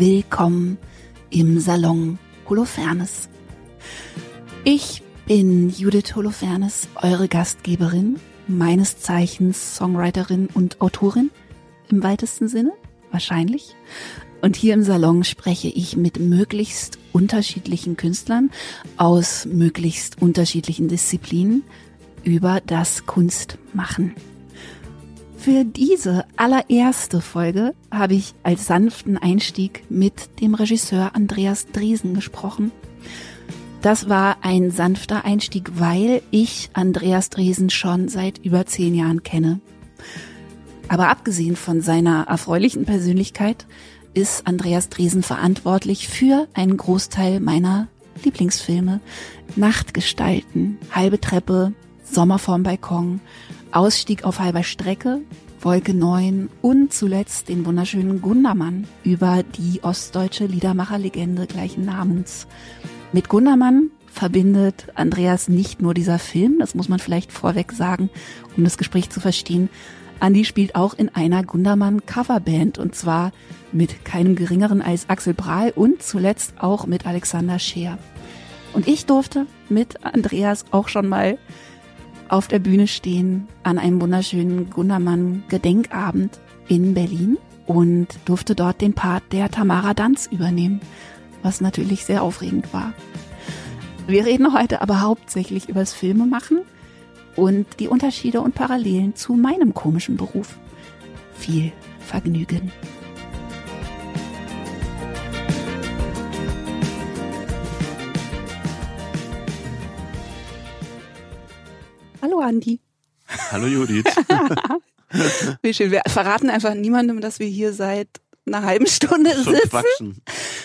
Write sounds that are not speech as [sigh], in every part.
willkommen im Salon Holofernes. Ich bin Judith Holofernes, eure Gastgeberin, meines Zeichens Songwriterin und Autorin im weitesten Sinne, wahrscheinlich. Und hier im Salon spreche ich mit möglichst unterschiedlichen Künstlern aus möglichst unterschiedlichen Disziplinen über das Kunstmachen. Für diese allererste Folge habe ich als sanften Einstieg mit dem Regisseur Andreas Driesen gesprochen. Das war ein sanfter Einstieg, weil ich Andreas Driesen schon seit über zehn Jahren kenne. Aber abgesehen von seiner erfreulichen Persönlichkeit ist Andreas Driesen verantwortlich für einen Großteil meiner Lieblingsfilme. Nachtgestalten, halbe Treppe, Sommer vorm Balkon, Ausstieg auf halber Strecke, Wolke 9 und zuletzt den wunderschönen Gundermann über die ostdeutsche Liedermacherlegende gleichen Namens. Mit Gundermann verbindet Andreas nicht nur dieser Film, das muss man vielleicht vorweg sagen, um das Gespräch zu verstehen, Andi spielt auch in einer Gundermann Coverband und zwar mit keinem geringeren als Axel Brahl und zuletzt auch mit Alexander Scheer. Und ich durfte mit Andreas auch schon mal auf der Bühne stehen an einem wunderschönen Gundermann Gedenkabend in Berlin und durfte dort den Part der Tamara Danz übernehmen, was natürlich sehr aufregend war. Wir reden heute aber hauptsächlich übers Filmemachen und die Unterschiede und Parallelen zu meinem komischen Beruf. Viel Vergnügen. Hallo Andi. Hallo Judith. [laughs] Wie schön. Wir verraten einfach niemandem, dass wir hier seit einer halben Stunde Schon sitzen. quatschen.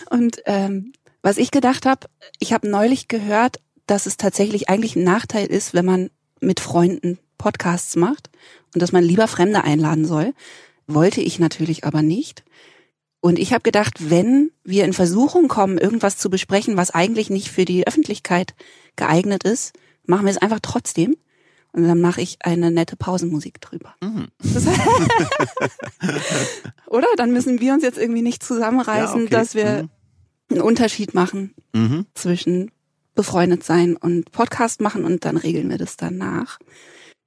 Und ähm, was ich gedacht habe, ich habe neulich gehört, dass es tatsächlich eigentlich ein Nachteil ist, wenn man mit Freunden Podcasts macht und dass man lieber Fremde einladen soll. Wollte ich natürlich aber nicht. Und ich habe gedacht, wenn wir in Versuchung kommen, irgendwas zu besprechen, was eigentlich nicht für die Öffentlichkeit geeignet ist, machen wir es einfach trotzdem. Und dann mache ich eine nette Pausenmusik drüber. Mhm. [laughs] Oder? Dann müssen wir uns jetzt irgendwie nicht zusammenreißen, Ja, okay. dass wir Mhm. einen Unterschied machen Mhm. zwischen befreundet sein und Podcast machen und dann regeln wir das danach.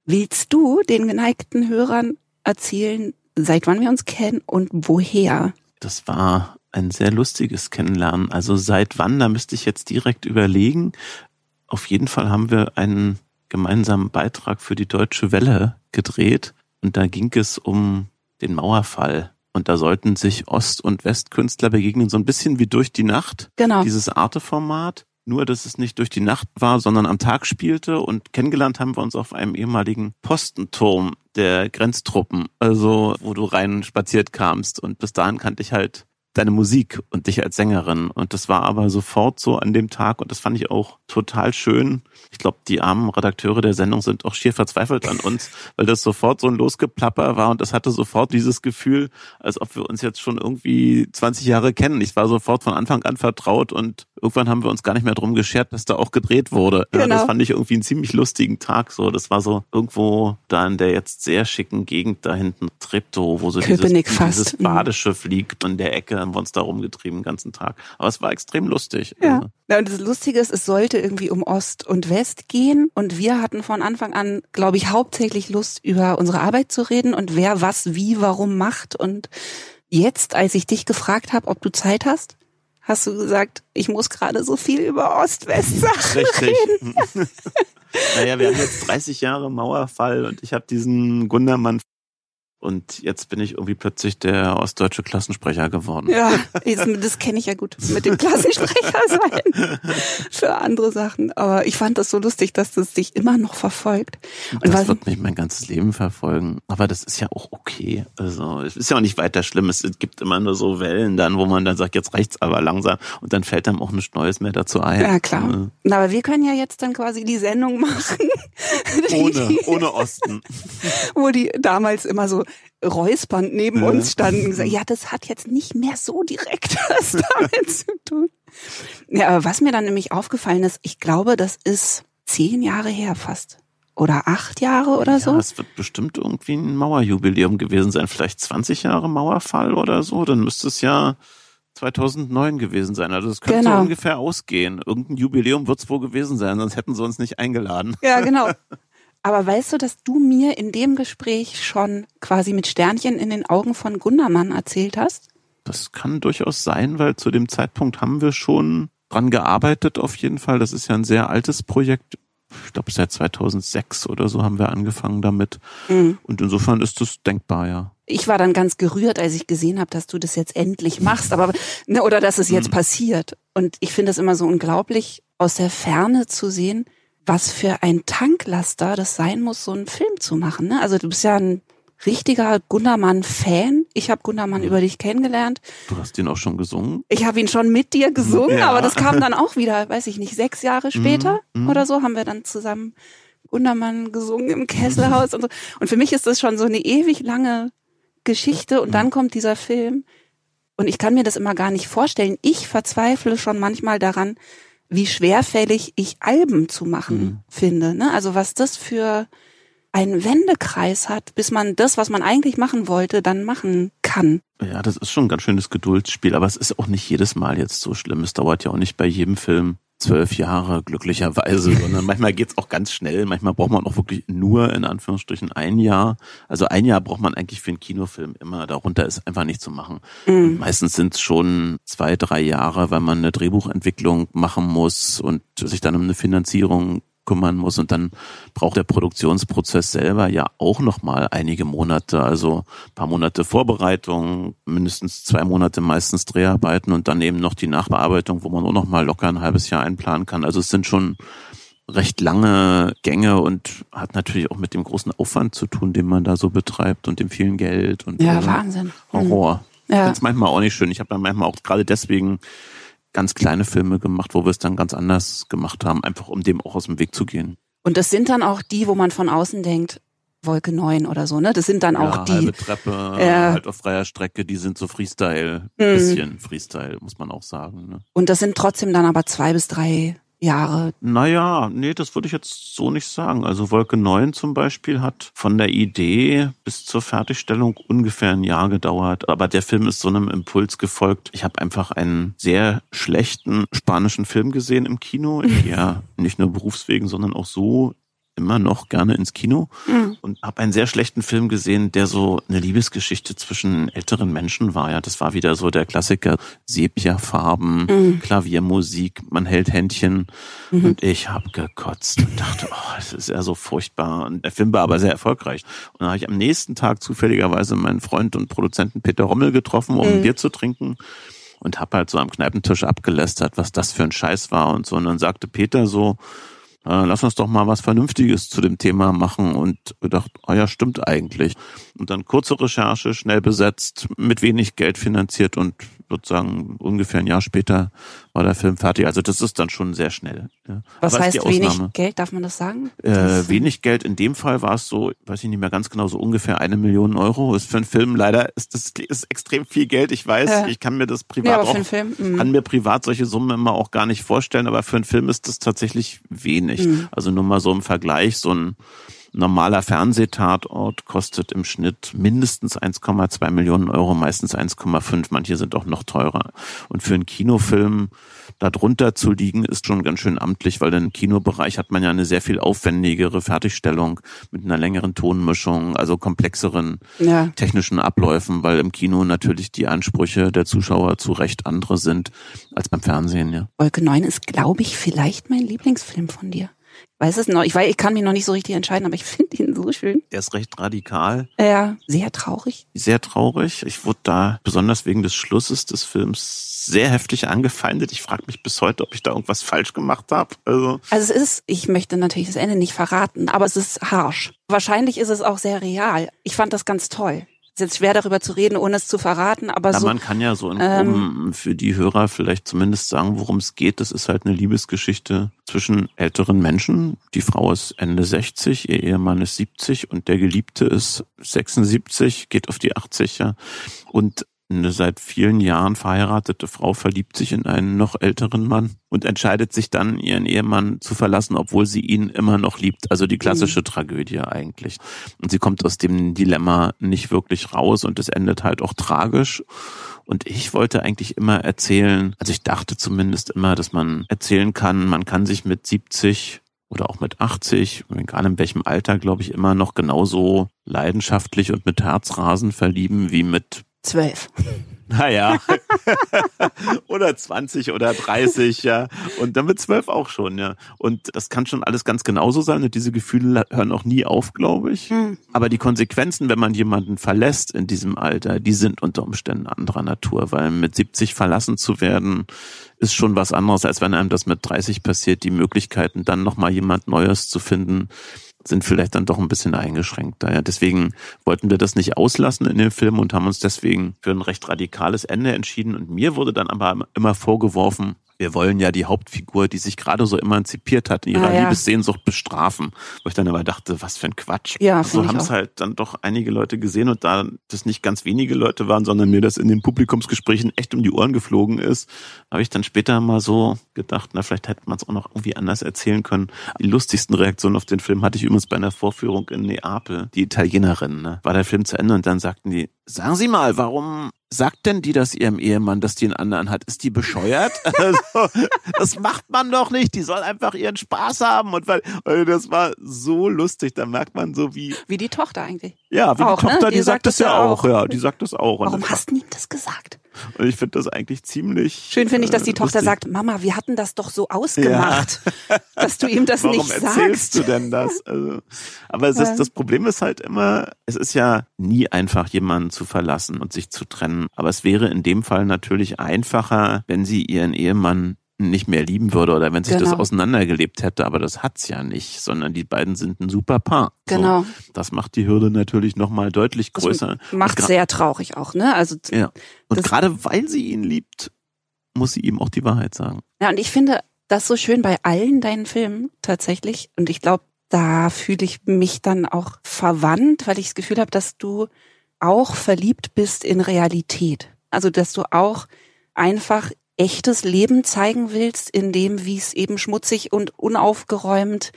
Willst du den geneigten Hörern erzählen, seit wann wir uns kennen und woher? Das war ein sehr lustiges Kennenlernen. Also seit wann, da müsste ich jetzt direkt überlegen. Auf jeden Fall haben wir einen gemeinsamen Beitrag für die Deutsche Welle gedreht und da ging es um den Mauerfall. Und da sollten sich Ost- und Westkünstler begegnen, so ein bisschen wie durch die Nacht. Genau. dieses Arte-Format. Nur, dass es nicht durch die Nacht war, sondern am Tag spielte. Und kennengelernt haben wir uns auf einem ehemaligen Postenturm der Grenztruppen. Also, wo du rein spaziert kamst. Und bis dahin kannte ich halt deine Musik und dich als Sängerin. Und das war aber sofort so an dem Tag. Und das fand ich auch total schön. Ich glaube, die armen Redakteure der Sendung sind auch schier verzweifelt an uns, [laughs] weil das sofort so ein Losgeplapper war. Und das hatte sofort dieses Gefühl, als ob wir uns jetzt schon irgendwie 20 Jahre kennen. Ich war sofort von Anfang an vertraut und irgendwann haben wir uns gar nicht mehr drum geschert, dass da auch gedreht wurde. Ja, Genau. das fand ich irgendwie einen ziemlich lustigen Tag. So, das war so irgendwo da in der jetzt sehr schicken Gegend da hinten Treptow, wo so dieses, Köpenick dieses. Badeschiff liegt in der Ecke, haben wir uns da rumgetrieben den ganzen Tag. Aber es war extrem lustig. Ja. Also, ja. Und das Lustige ist, es sollte irgendwie um Ost und West gehen. Und wir hatten von Anfang an, glaube ich, hauptsächlich Lust, über unsere Arbeit zu reden und wer was wie warum macht. Und jetzt, als ich dich gefragt habe, ob du Zeit hast, hast du gesagt, ich muss gerade so viel über Ost-West-Sachen Richtig. reden. [laughs] naja, wir haben jetzt 30 Jahre Mauerfall und ich habe diesen Gundermann und jetzt bin ich irgendwie plötzlich der ostdeutsche Klassensprecher geworden. Ja, das kenne ich ja gut mit dem Klassensprecher sein für andere Sachen. Aber ich fand das so lustig, dass das dich immer noch verfolgt. Und das wird mich mein ganzes Leben verfolgen. Aber das ist ja auch okay. Also es ist ja auch nicht weiter schlimm. Es gibt immer nur so Wellen dann, wo man dann sagt, jetzt reicht's aber langsam und dann fällt einem auch nichts Neues mehr dazu ein. ja klar. Na, aber wir können ja jetzt dann quasi die Sendung machen, Ohne, ohne Osten. wo die damals immer so räuspernd neben Ja. uns standen und gesagt, ja, das hat jetzt nicht mehr so direkt [laughs] was damit zu tun. Ja, aber was mir dann nämlich aufgefallen ist, ich glaube, das ist zehn Jahre her fast. Oder acht Jahre oder so. Ja, es wird bestimmt irgendwie ein Mauerjubiläum gewesen sein. Vielleicht 20 Jahre Mauerfall oder so. Dann müsste es ja 2009 gewesen sein. Also das könnte Genau. so ungefähr ausgehen. Irgendein Jubiläum wird es wohl gewesen sein, sonst hätten sie uns nicht eingeladen. Ja, genau. [laughs] Aber weißt du, dass du mir in dem Gespräch schon quasi mit Sternchen in den Augen von Gundermann erzählt hast? Das kann durchaus sein, weil zu dem Zeitpunkt haben wir schon dran gearbeitet auf jeden Fall. Das ist ja ein sehr altes Projekt. Ich glaube, seit 2006 oder so haben wir angefangen damit. Mhm. Und insofern ist das denkbar, ja. Ich war dann ganz gerührt, als ich gesehen habe, dass du das jetzt endlich machst, aber ne, oder dass es jetzt passiert. Und ich finde es immer so unglaublich, aus der Ferne zu sehen, was für ein Tanklaster das sein muss, so einen Film zu machen. Ne? Also du bist ja ein richtiger Gundermann-Fan. Ich habe Gundermann über dich kennengelernt. Du hast den auch schon gesungen? Ich habe ihn schon mit dir gesungen, Ja. aber das kam dann auch wieder, weiß ich nicht, sechs Jahre später Mhm. oder so, haben wir dann zusammen Gundermann gesungen im Kesselhaus und so. Und für mich ist das schon so eine ewig lange Geschichte und Mhm. dann kommt dieser Film. Und ich kann mir das immer gar nicht vorstellen. Ich verzweifle schon manchmal daran, wie schwerfällig ich Alben zu machen Mhm. finde. Ne? Also was das für einen Wendekreis hat, bis man das, was man eigentlich machen wollte, dann machen kann. Ja, das ist schon ein ganz schönes Geduldsspiel, aber es ist auch nicht jedes Mal jetzt so schlimm. Es dauert ja auch nicht bei jedem Film zwölf Jahre, glücklicherweise, [laughs] sondern manchmal geht's auch ganz schnell. Manchmal braucht man auch wirklich nur, in Anführungsstrichen, ein Jahr. Also ein Jahr braucht man eigentlich für einen Kinofilm immer. Darunter ist einfach nicht zu machen. Und meistens sind's schon zwei, drei Jahre, weil man eine Drehbuchentwicklung machen muss und sich dann um eine Finanzierung kümmern muss und dann braucht der Produktionsprozess selber ja auch noch mal einige Monate, also ein paar Monate Vorbereitung, mindestens zwei Monate meistens Dreharbeiten und dann eben noch die Nachbearbeitung, wo man auch noch mal locker ein halbes Jahr einplanen kann. Also es sind schon recht lange Gänge und hat natürlich auch mit dem großen Aufwand zu tun, den man da so betreibt und dem vielen Geld und Ja, Wahnsinn. Mhm. Horror. Ja. Ich find's manchmal auch nicht schön. Ich habe dann manchmal auch gerade deswegen ganz kleine Filme gemacht, wo wir es dann ganz anders gemacht haben, einfach um dem auch aus dem Weg zu gehen. Und das sind dann auch die, wo man von außen denkt, Wolke 9 oder so, ne? Das sind dann auch ja, die. halbe Treppe, Ja. halt auf freier Strecke, die sind so Freestyle, Mhm. bisschen Freestyle, muss man auch sagen. Ne? Und das sind trotzdem dann aber zwei bis drei Jahre. Naja, nee, das würde ich jetzt so nicht sagen. Also Wolke 9 zum Beispiel hat von der Idee bis zur Fertigstellung ungefähr ein Jahr gedauert. Aber der Film ist so einem Impuls gefolgt. Ich habe einfach einen sehr schlechten spanischen Film gesehen im Kino. [laughs] Ja nicht nur berufswegen, sondern auch so immer noch gerne ins Kino Mhm. und habe einen sehr schlechten Film gesehen, der so eine Liebesgeschichte zwischen älteren Menschen war. Ja, das war wieder so der Klassiker Sepia-Farben, Mhm. Klaviermusik, man hält Händchen und ich habe gekotzt und dachte, oh, das ist ja so furchtbar. Und der Film war aber sehr erfolgreich. Und dann habe ich am nächsten Tag zufälligerweise meinen Freund und Produzenten Peter Rommel getroffen, um ein Bier zu trinken und habe halt so am Kneipentisch abgelästert, was das für ein Scheiß war und so. Und dann sagte Peter so, äh, lass uns doch mal was Vernünftiges zu dem Thema machen und gedacht, ah ja, stimmt eigentlich. Und dann kurze Recherche, schnell besetzt, mit wenig Geld finanziert und sozusagen ungefähr ein Jahr später war der Film fertig. Also das ist dann schon sehr schnell. Ja. Was Aber heißt wenig. Geld, darf man das sagen? Äh, Das- wenig Geld, in dem Fall war es so, weiß ich nicht mehr ganz genau, so ungefähr eine Million Euro. Ist für einen Film leider, ist das ist extrem viel Geld. Ich weiß, Ja. ich kann mir das privat ja, auch für einen Film. mhm. kann mir privat solche Summen immer auch gar nicht vorstellen, aber für einen Film ist das tatsächlich wenig. Mhm. Also nur mal so im Vergleich, so ein normaler Fernsehtatort kostet im Schnitt mindestens 1,2 Millionen Euro, meistens 1,5, manche sind auch noch teurer. Und für einen Kinofilm darunter zu liegen, ist schon ganz schön amtlich, weil im Kinobereich hat man ja eine sehr viel aufwendigere Fertigstellung mit einer längeren Tonmischung, also komplexeren Ja. technischen Abläufen, weil im Kino natürlich die Ansprüche der Zuschauer zu Recht andere sind als beim Fernsehen, ja. Wolke 9 ist, glaube ich, vielleicht mein Lieblingsfilm von dir. Weiß es noch. Ich weiß, ich kann mich noch nicht so richtig entscheiden, aber ich finde ihn so schön. Er ist recht radikal, Ja, sehr traurig. sehr traurig. Ich wurde da besonders wegen des Schlusses des Films sehr heftig angefeindet. Ich frage mich bis heute, ob ich da irgendwas falsch gemacht habe. Also Also es ist, ich möchte natürlich das Ende nicht verraten, aber es ist harsh. Wahrscheinlich ist es auch sehr real. Ich fand das ganz toll. Ist jetzt schwer darüber zu reden, ohne es zu verraten, aber Ja, so. man kann ja so in ähm, für die Hörer vielleicht zumindest sagen, worum es geht. Das ist halt eine Liebesgeschichte zwischen älteren Menschen. Die Frau ist Ende 60, ihr Ehemann ist 70 und der Geliebte ist 76, geht auf die 80 ja. Und Eine seit vielen Jahren verheiratete Frau verliebt sich in einen noch älteren Mann und entscheidet sich dann, ihren Ehemann zu verlassen, obwohl sie ihn immer noch liebt. Also die klassische mhm. Tragödie eigentlich. Und sie kommt aus dem Dilemma nicht wirklich raus und es endet halt auch tragisch. Und ich wollte eigentlich immer erzählen, also ich dachte zumindest immer, dass man erzählen kann, man kann sich mit 70 oder auch mit 80, egal in welchem Alter, glaube ich, immer noch genauso leidenschaftlich und mit Herzrasen verlieben wie mit zwölf. Naja. [laughs] oder 20 oder 30, ja. Und dann mit 12 auch schon, ja. Und das kann schon alles ganz genauso sein. Und diese Gefühle hören auch nie auf, glaube ich. Mhm. Aber die Konsequenzen, wenn man jemanden verlässt in diesem Alter, die sind unter Umständen anderer Natur. Weil mit 70 verlassen zu werden, ist schon was anderes, als wenn einem das mit 30 passiert. Die Möglichkeiten, dann nochmal jemand Neues zu finden, sind vielleicht dann doch ein bisschen eingeschränkt. Ja, deswegen wollten wir das nicht auslassen in dem Film und haben uns deswegen für ein recht radikales Ende entschieden. Und mir wurde dann aber immer vorgeworfen, wir wollen ja die Hauptfigur, die sich gerade so emanzipiert hat, in ihrer ah, ja. Liebessehnsucht bestrafen. Wo ich dann aber dachte, was für ein Quatsch. Ja, so haben es halt dann doch einige Leute gesehen und da das nicht ganz wenige Leute waren, sondern mir das in den Publikumsgesprächen echt um die Ohren geflogen ist, habe ich dann später mal so gedacht, na, vielleicht hätte man es auch noch irgendwie anders erzählen können. Die lustigsten Reaktionen auf den Film hatte ich übrigens bei einer Vorführung in Neapel. Die Italienerin, ne? war der Film zu Ende und dann sagten die, sagen Sie mal, warum sagt denn die das ihrem Ehemann, dass die einen anderen hat? Ist die bescheuert? [laughs] Also, das macht man doch nicht. Die soll einfach ihren Spaß haben. Und weil, weil das war so lustig, da merkt man so wie. Wie die Tochter eigentlich. Ja, wie auch, die Tochter, ne? die, die, sagt das ja auch. auch. Ja, die sagt das auch. Warum hast du ihm das gesagt? Und ich finde das eigentlich ziemlich. Schön finde ich, dass die äh, Tochter sagt, Mama, wir hatten das doch so ausgemacht, ja. [laughs] dass du ihm das Warum nicht sagst. Warum erzählst du denn das? Also, aber ist, das Problem ist halt immer, es ist ja nie einfach, jemanden zu verlassen und sich zu trennen. Aber es wäre in dem Fall natürlich einfacher, wenn sie ihren Ehemann nicht mehr lieben würde oder wenn sich genau. das auseinandergelebt hätte, aber das hat's ja nicht, sondern die beiden sind ein super Paar. Genau. So, das macht die Hürde natürlich nochmal deutlich größer. Das macht sehr traurig auch, ne? Also ja. Und gerade weil sie ihn liebt, muss sie ihm auch die Wahrheit sagen. Ja, und ich finde das so schön bei allen deinen Filmen tatsächlich. Und ich glaube, da fühle ich mich dann auch verwandt, weil ich das Gefühl habe, dass du auch verliebt bist in Realität. Also dass du auch einfach echtes Leben zeigen willst, in dem, wie es eben schmutzig und unaufgeräumt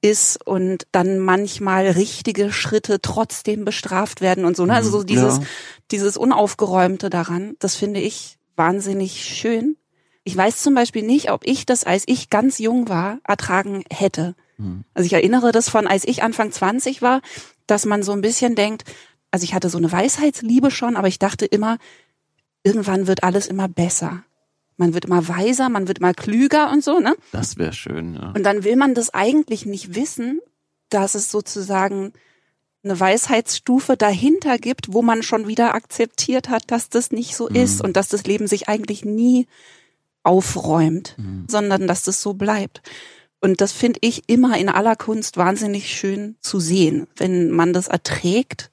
ist und dann manchmal richtige Schritte trotzdem bestraft werden und so. Ne? Also so mhm, dieses, ja. dieses Unaufgeräumte daran, das finde ich wahnsinnig schön. Ich weiß zum Beispiel nicht, ob ich das, als ich ganz jung war, ertragen hätte. Mhm. Also ich erinnere das von, als ich Anfang 20 war, dass man so ein bisschen denkt, also ich hatte so eine Weisheitsliebe schon, aber ich dachte immer, irgendwann wird alles immer besser man wird immer weiser, man wird immer klüger und so, ne? Das wäre schön, ja. Und dann will man das eigentlich nicht wissen, dass es sozusagen eine Weisheitsstufe dahinter gibt, wo man schon wieder akzeptiert hat, dass das nicht so mhm. ist und dass das Leben sich eigentlich nie aufräumt, mhm. sondern dass das so bleibt. Und das finde ich immer in aller Kunst wahnsinnig schön zu sehen, wenn man das erträgt,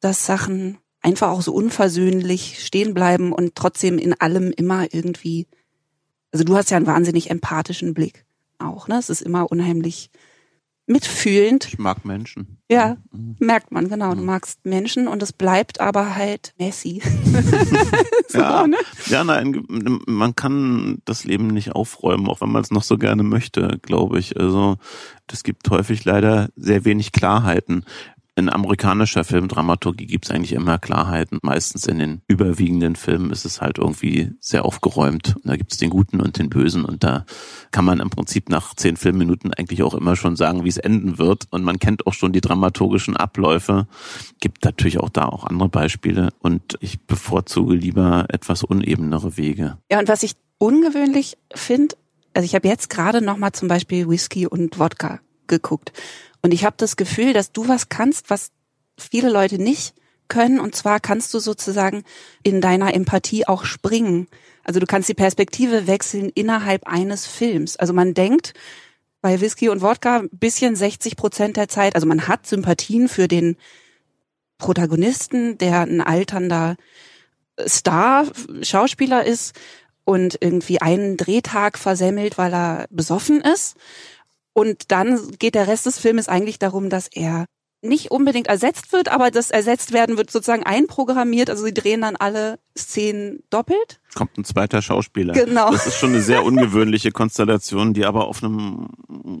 dass Sachen einfach auch so unversöhnlich stehen bleiben und trotzdem in allem immer irgendwie, also du hast ja einen wahnsinnig empathischen Blick auch, ne? Es ist immer unheimlich mitfühlend. Ich mag Menschen. Ja, mhm. merkt man, genau. Du magst Menschen und es bleibt aber halt messy. [laughs] so, ja, ne? ja nein, man kann das Leben nicht aufräumen, auch wenn man es noch so gerne möchte, glaube ich. Also es gibt häufig leider sehr wenig Klarheiten in amerikanischer Filmdramaturgie gibt es eigentlich immer Klarheiten. Meistens in den überwiegenden Filmen ist es halt irgendwie sehr aufgeräumt. Und da gibt es den Guten und den Bösen und da kann man im Prinzip nach zehn Filmminuten eigentlich auch immer schon sagen, wie es enden wird. Und man kennt auch schon die dramaturgischen Abläufe. Gibt natürlich auch da auch andere Beispiele. Und ich bevorzuge lieber etwas unebenere Wege. Ja, und was ich ungewöhnlich finde, also ich habe jetzt gerade nochmal zum Beispiel Whisky und Wodka geguckt. Und ich habe das Gefühl, dass du was kannst, was viele Leute nicht können. Und zwar kannst du sozusagen in deiner Empathie auch springen. Also du kannst die Perspektive wechseln innerhalb eines Films. Also man denkt bei Whisky und Wodka ein bisschen 60 Prozent der Zeit, also man hat Sympathien für den Protagonisten, der ein alternder Star, Schauspieler ist und irgendwie einen Drehtag versemmelt, weil er besoffen ist. Und dann geht der Rest des Filmes eigentlich darum, dass er nicht unbedingt ersetzt wird, aber das ersetzt werden wird sozusagen einprogrammiert. Also sie drehen dann alle Szenen doppelt. Kommt ein zweiter Schauspieler. Genau. Das ist schon eine sehr ungewöhnliche Konstellation, die aber auf einem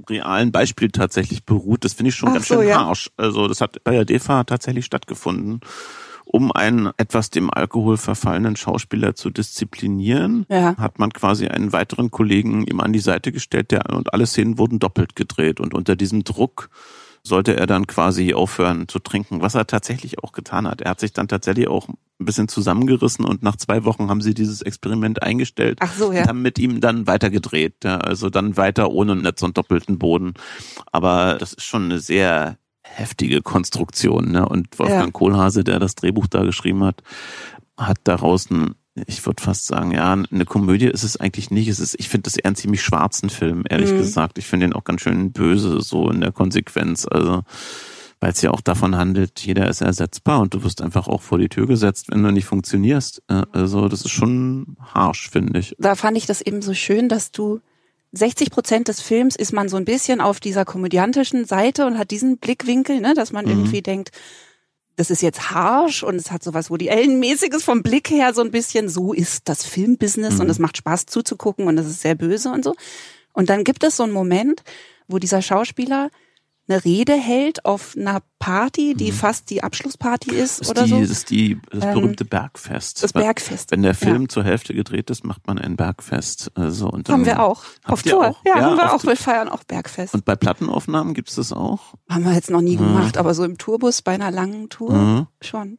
realen Beispiel tatsächlich beruht. Das finde ich schon Ach ganz so, schön ja. harsch. Also das hat bei der DEFA tatsächlich stattgefunden, um einen etwas dem Alkohol verfallenen Schauspieler zu disziplinieren. Ja. Hat man quasi einen weiteren Kollegen ihm an die Seite gestellt, der und alle Szenen wurden doppelt gedreht und unter diesem Druck sollte er dann quasi aufhören zu trinken, was er tatsächlich auch getan hat. Er hat sich dann tatsächlich auch ein bisschen zusammengerissen und nach zwei Wochen haben sie dieses Experiment eingestellt Ach so, ja. und haben mit ihm dann weitergedreht. Ja, also dann weiter ohne so einen doppelten Boden. Aber das ist schon eine sehr heftige Konstruktion. Ne? Und Wolfgang Ja. Kohlhase, der das Drehbuch da geschrieben hat, hat daraus ein ich würde fast sagen, ja, eine Komödie ist es eigentlich nicht. Es ist, ich finde das eher einen ziemlich schwarzen Film, ehrlich Mhm. gesagt. Ich finde ihn auch ganz schön böse, so in der Konsequenz. Also, weil es ja auch davon handelt, jeder ist ersetzbar und du wirst einfach auch vor die Tür gesetzt, wenn du nicht funktionierst. Äh, Also, das ist schon harsch, finde ich. Da fand ich das eben so schön, dass du 60 Prozent des Films ist man so ein bisschen auf dieser komödiantischen Seite und hat diesen Blickwinkel, ne, dass man Mhm. irgendwie denkt, das ist jetzt harsch und es hat sowas Woody Allen-mäßiges vom Blick her so ein bisschen, so ist das Filmbusiness Mhm. und es macht Spaß zuzugucken und es ist sehr böse und so. Und dann gibt es so einen Moment, wo dieser Schauspieler eine Rede hält auf einer Party, die fast die Abschlussparty ist Mhm. Das ist oder die, so. das ist die, das Ähm, berühmte Bergfest. Das Bergfest. Wenn der Film zur Hälfte gedreht ist, macht man ein Bergfest. Also, und dann Haben wir auch. Auf Tour. auch? Ja, Ja, haben wir auch. Wir feiern auch Bergfest. Und bei Plattenaufnahmen gibt's das auch? Haben wir jetzt noch nie Mhm. gemacht, aber so im Tourbus bei einer langen Tour Mhm. schon.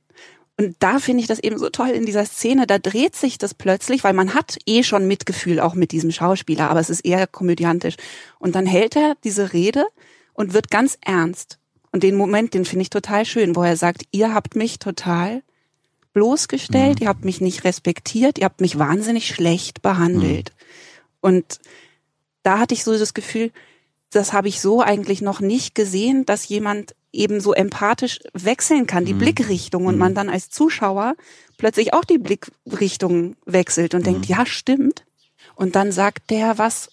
Und da finde ich das eben so toll in dieser Szene. Da dreht sich das plötzlich, weil man hat eh schon Mitgefühl auch mit diesem Schauspieler, aber es ist eher komödiantisch. Und dann hält er diese Rede und wird ganz ernst. Und den Moment, den finde ich total schön, wo er sagt, ihr habt mich total bloßgestellt, Mhm. ihr habt mich nicht respektiert, ihr habt mich wahnsinnig schlecht behandelt. Mhm. Und da hatte ich so das Gefühl, das habe ich so eigentlich noch nicht gesehen, dass jemand eben so empathisch wechseln kann, die Mhm. Blickrichtung und man dann als Zuschauer plötzlich auch die Blickrichtung wechselt und denkt, ja, stimmt. Und dann sagt der was,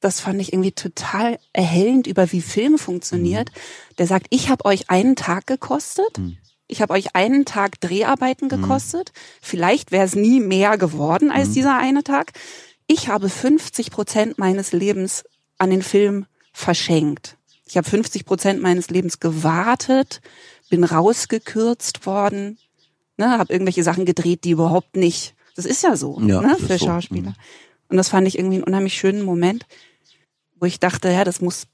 das fand ich irgendwie total erhellend über wie Film funktioniert. Der sagt, ich habe euch einen Tag gekostet. Mhm. Ich habe euch einen Tag Dreharbeiten gekostet. Vielleicht wäre es nie mehr geworden als Mhm. dieser eine Tag. Ich habe 50 Prozent meines Lebens an den Film verschenkt. Ich habe 50 Prozent meines Lebens gewartet, bin rausgekürzt worden, ne, habe irgendwelche Sachen gedreht, die überhaupt nicht. Das ist ja so, Ja, ne, für so. Schauspieler. Und das fand ich irgendwie einen unheimlich schönen Moment, wo ich dachte, ja, das muss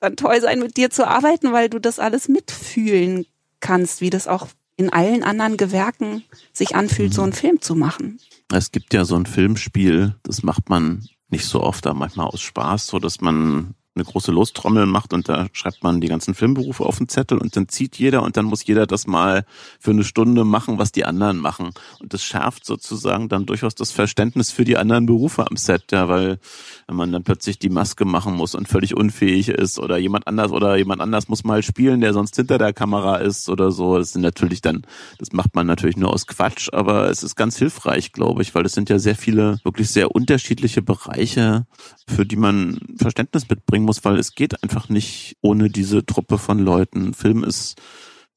dann toll sein, mit dir zu arbeiten, weil du das alles mitfühlen kannst, wie das auch in allen anderen Gewerken sich anfühlt, so einen Film zu machen. Es gibt ja so ein Filmspiel, das macht man nicht so oft, aber manchmal aus Spaß, so dass man eine große Lostrommel macht und da schreibt man die ganzen Filmberufe auf den Zettel und dann zieht jeder und dann muss jeder das mal für eine Stunde machen, was die anderen machen. Und das schärft sozusagen dann durchaus das Verständnis für die anderen Berufe am Set, ja, weil wenn man dann plötzlich die Maske machen muss und völlig unfähig ist oder jemand anders oder jemand anders muss mal spielen, der sonst hinter der Kamera ist oder so, das sind natürlich dann, das macht man natürlich nur aus Quatsch, aber es ist ganz hilfreich, glaube ich, weil es sind ja sehr viele wirklich sehr unterschiedliche Bereiche, für die man Verständnis mitbringen muss, weil es geht einfach nicht ohne diese Truppe von Leuten. Film ist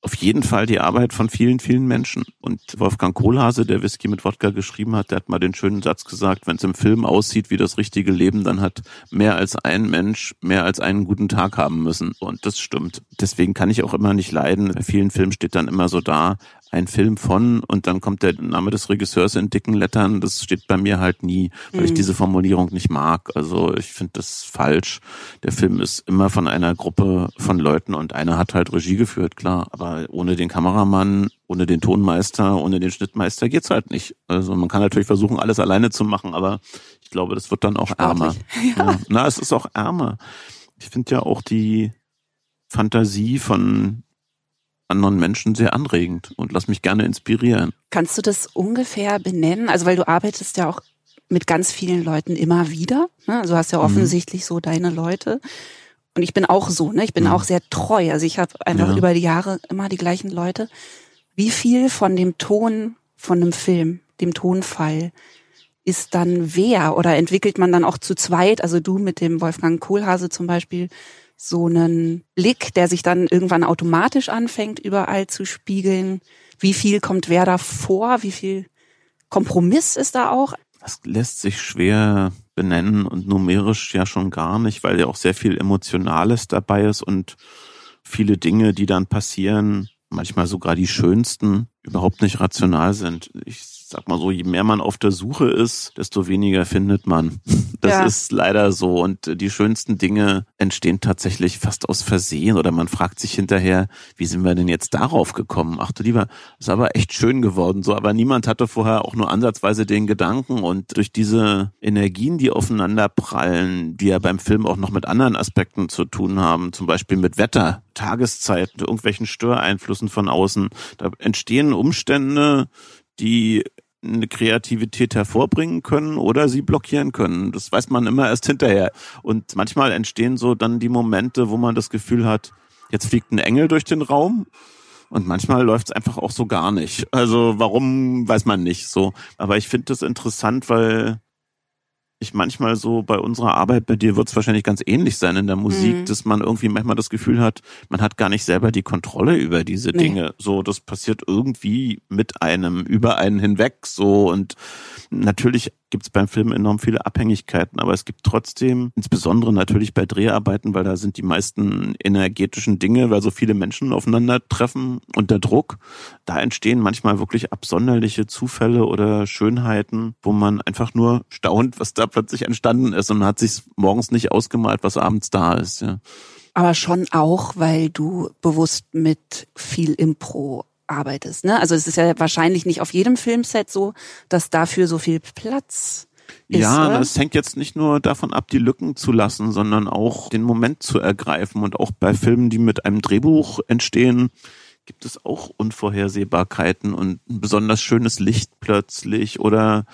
auf jeden Fall die Arbeit von vielen, vielen Menschen. Und Wolfgang Kohlhase, der Whisky mit Wodka geschrieben hat, der hat mal den schönen Satz gesagt, wenn es im Film aussieht wie das richtige Leben, dann hat mehr als ein Mensch mehr als einen guten Tag haben müssen. Und das stimmt. Deswegen kann ich auch immer nicht leiden. Bei vielen Filmen steht dann immer so da, ein Film von und dann kommt der Name des Regisseurs in dicken Lettern. Das steht bei mir halt nie, weil ich Mhm. diese Formulierung nicht mag. Also ich finde das falsch. Der Film ist immer von einer Gruppe von Leuten und einer hat halt Regie geführt, klar. Aber ohne den Kameramann, ohne den Tonmeister, ohne den Schnittmeister geht's halt nicht. Also man kann natürlich versuchen, alles alleine zu machen, aber ich glaube, das wird dann auch ärmer. Sportlich. [laughs] Ja. Na, es ist auch ärmer. Ich finde ja auch die Fantasie von anderen Menschen sehr anregend und lass mich gerne inspirieren. Kannst du das ungefähr benennen? Also weil du arbeitest ja auch mit ganz vielen Leuten immer wieder. Ne? Also du hast ja Mhm. offensichtlich so deine Leute. Und ich bin auch so, ne? Ich bin Mhm. auch sehr treu. Also ich habe einfach Ja. über die Jahre immer die gleichen Leute. Wie viel von dem Ton von einem Film, dem Tonfall, ist dann wer? Oder entwickelt man dann auch zu zweit, also du mit dem Wolfgang Kohlhase zum Beispiel, so einen Blick, der sich dann irgendwann automatisch anfängt, überall zu spiegeln? Wie viel kommt wer da vor? Wie viel Kompromiss ist da auch? Das lässt sich schwer benennen und numerisch ja schon gar nicht, weil ja auch sehr viel Emotionales dabei ist und viele Dinge, die dann passieren, manchmal sogar die schönsten, überhaupt nicht rational sind. Ich sag mal so, je mehr man auf der Suche ist, desto weniger findet man. [laughs] Das ja. ist leider so. Und die schönsten Dinge entstehen tatsächlich fast aus Versehen oder man fragt sich hinterher, wie sind wir denn jetzt darauf gekommen? Ach du lieber, ist aber echt schön geworden. So, aber niemand hatte vorher auch nur ansatzweise den Gedanken und durch diese Energien, die aufeinander prallen, die ja beim Film auch noch mit anderen Aspekten zu tun haben, zum Beispiel mit Wetter, Tageszeiten, irgendwelchen Störeinflüssen von außen, da entstehen Umstände, die eine Kreativität hervorbringen können oder sie blockieren können. Das weiß man immer erst hinterher. Und manchmal entstehen so dann die Momente, wo man das Gefühl hat, jetzt fliegt ein Engel durch den Raum. Und manchmal läuft es einfach auch so gar nicht. Also warum, weiß man nicht so. Aber ich finde das interessant, weil ich manchmal so bei unserer Arbeit, bei dir wird es wahrscheinlich ganz ähnlich sein in der Musik, mhm. dass man irgendwie manchmal das Gefühl hat, man hat gar nicht selber die Kontrolle über diese nee. Dinge. So, das passiert irgendwie mit einem, über einen hinweg. So und natürlich gibt es beim Film enorm viele Abhängigkeiten, aber es gibt trotzdem, insbesondere natürlich bei Dreharbeiten, weil da sind die meisten energetischen Dinge, weil so viele Menschen aufeinandertreffen unter Druck, da entstehen manchmal wirklich absonderliche Zufälle oder Schönheiten, wo man einfach nur staunt, was da plötzlich entstanden ist und man hat sich morgens nicht ausgemalt, was abends da ist. Ja. Aber schon auch, weil du bewusst mit viel Impro arbeitest. Ne? Also es ist ja wahrscheinlich nicht auf jedem Filmset so, dass dafür so viel Platz ist, ja, es hängt jetzt nicht nur davon ab, die Lücken zu lassen, sondern auch den Moment zu ergreifen. Und auch bei Filmen, die mit einem Drehbuch entstehen, gibt es auch Unvorhersehbarkeiten und ein besonders schönes Licht plötzlich oder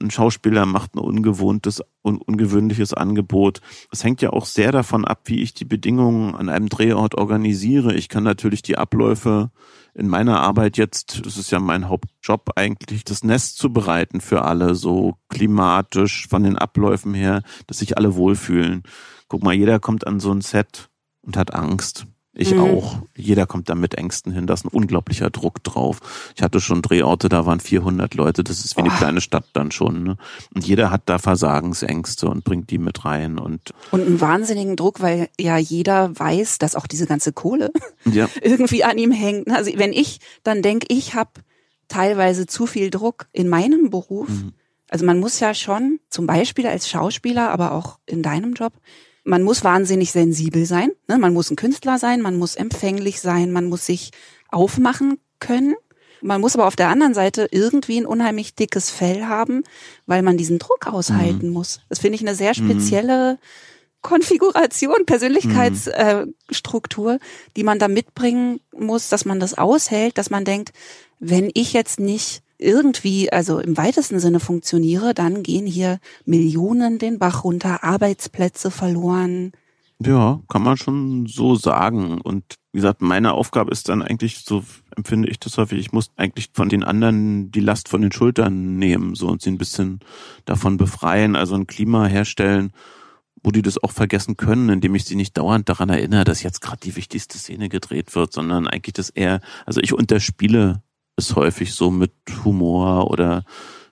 ein Schauspieler macht ein ungewohntes und ungewöhnliches Angebot. Es hängt ja auch sehr davon ab, wie ich die Bedingungen an einem Drehort organisiere. Ich kann natürlich die Abläufe in meiner Arbeit jetzt, das ist ja mein Hauptjob eigentlich, das Nest zu bereiten für alle, so klimatisch von den Abläufen her, dass sich alle wohlfühlen. Guck mal, jeder kommt an so ein Set und hat Angst. Ich mhm. auch. Jeder kommt da mit Ängsten hin. Da ist ein unglaublicher Druck drauf. Ich hatte schon Drehorte, da waren 400 Leute. Das ist wie eine oh. kleine Stadt dann schon. Ne? Und jeder hat da Versagensängste und bringt die mit rein. Und, und einen wahnsinnigen Druck, weil ja jeder weiß, dass auch diese ganze Kohle [laughs] ja. [laughs] irgendwie an ihm hängt. Also wenn ich dann denke, ich habe teilweise zu viel Druck in meinem Beruf. Mhm. Also man muss ja schon zum Beispiel als Schauspieler, aber auch in deinem Job man muss wahnsinnig sensibel sein. Ne? Man muss ein Künstler sein, man muss empfänglich sein, man muss sich aufmachen können. Man muss aber auf der anderen Seite irgendwie ein unheimlich dickes Fell haben, weil man diesen Druck aushalten mhm. muss. Das finde ich eine sehr mhm. spezielle mhm. Konfiguration, Persönlichkeitsstruktur, mhm. äh, die man da mitbringen muss, dass man das aushält, dass man denkt, wenn ich jetzt nicht irgendwie, also im weitesten Sinne funktioniere, dann gehen hier Millionen den Bach runter, Arbeitsplätze verloren. Ja, kann man schon so sagen. Und wie gesagt, meine Aufgabe ist dann eigentlich, so empfinde ich das häufig, ich muss eigentlich von den anderen die Last von den Schultern nehmen, so und sie ein bisschen davon befreien, also ein Klima herstellen, wo die das auch vergessen können, indem ich sie nicht dauernd daran erinnere, dass jetzt gerade die wichtigste Szene gedreht wird, sondern eigentlich das eher, also ich unterspiele ist häufig so mit Humor oder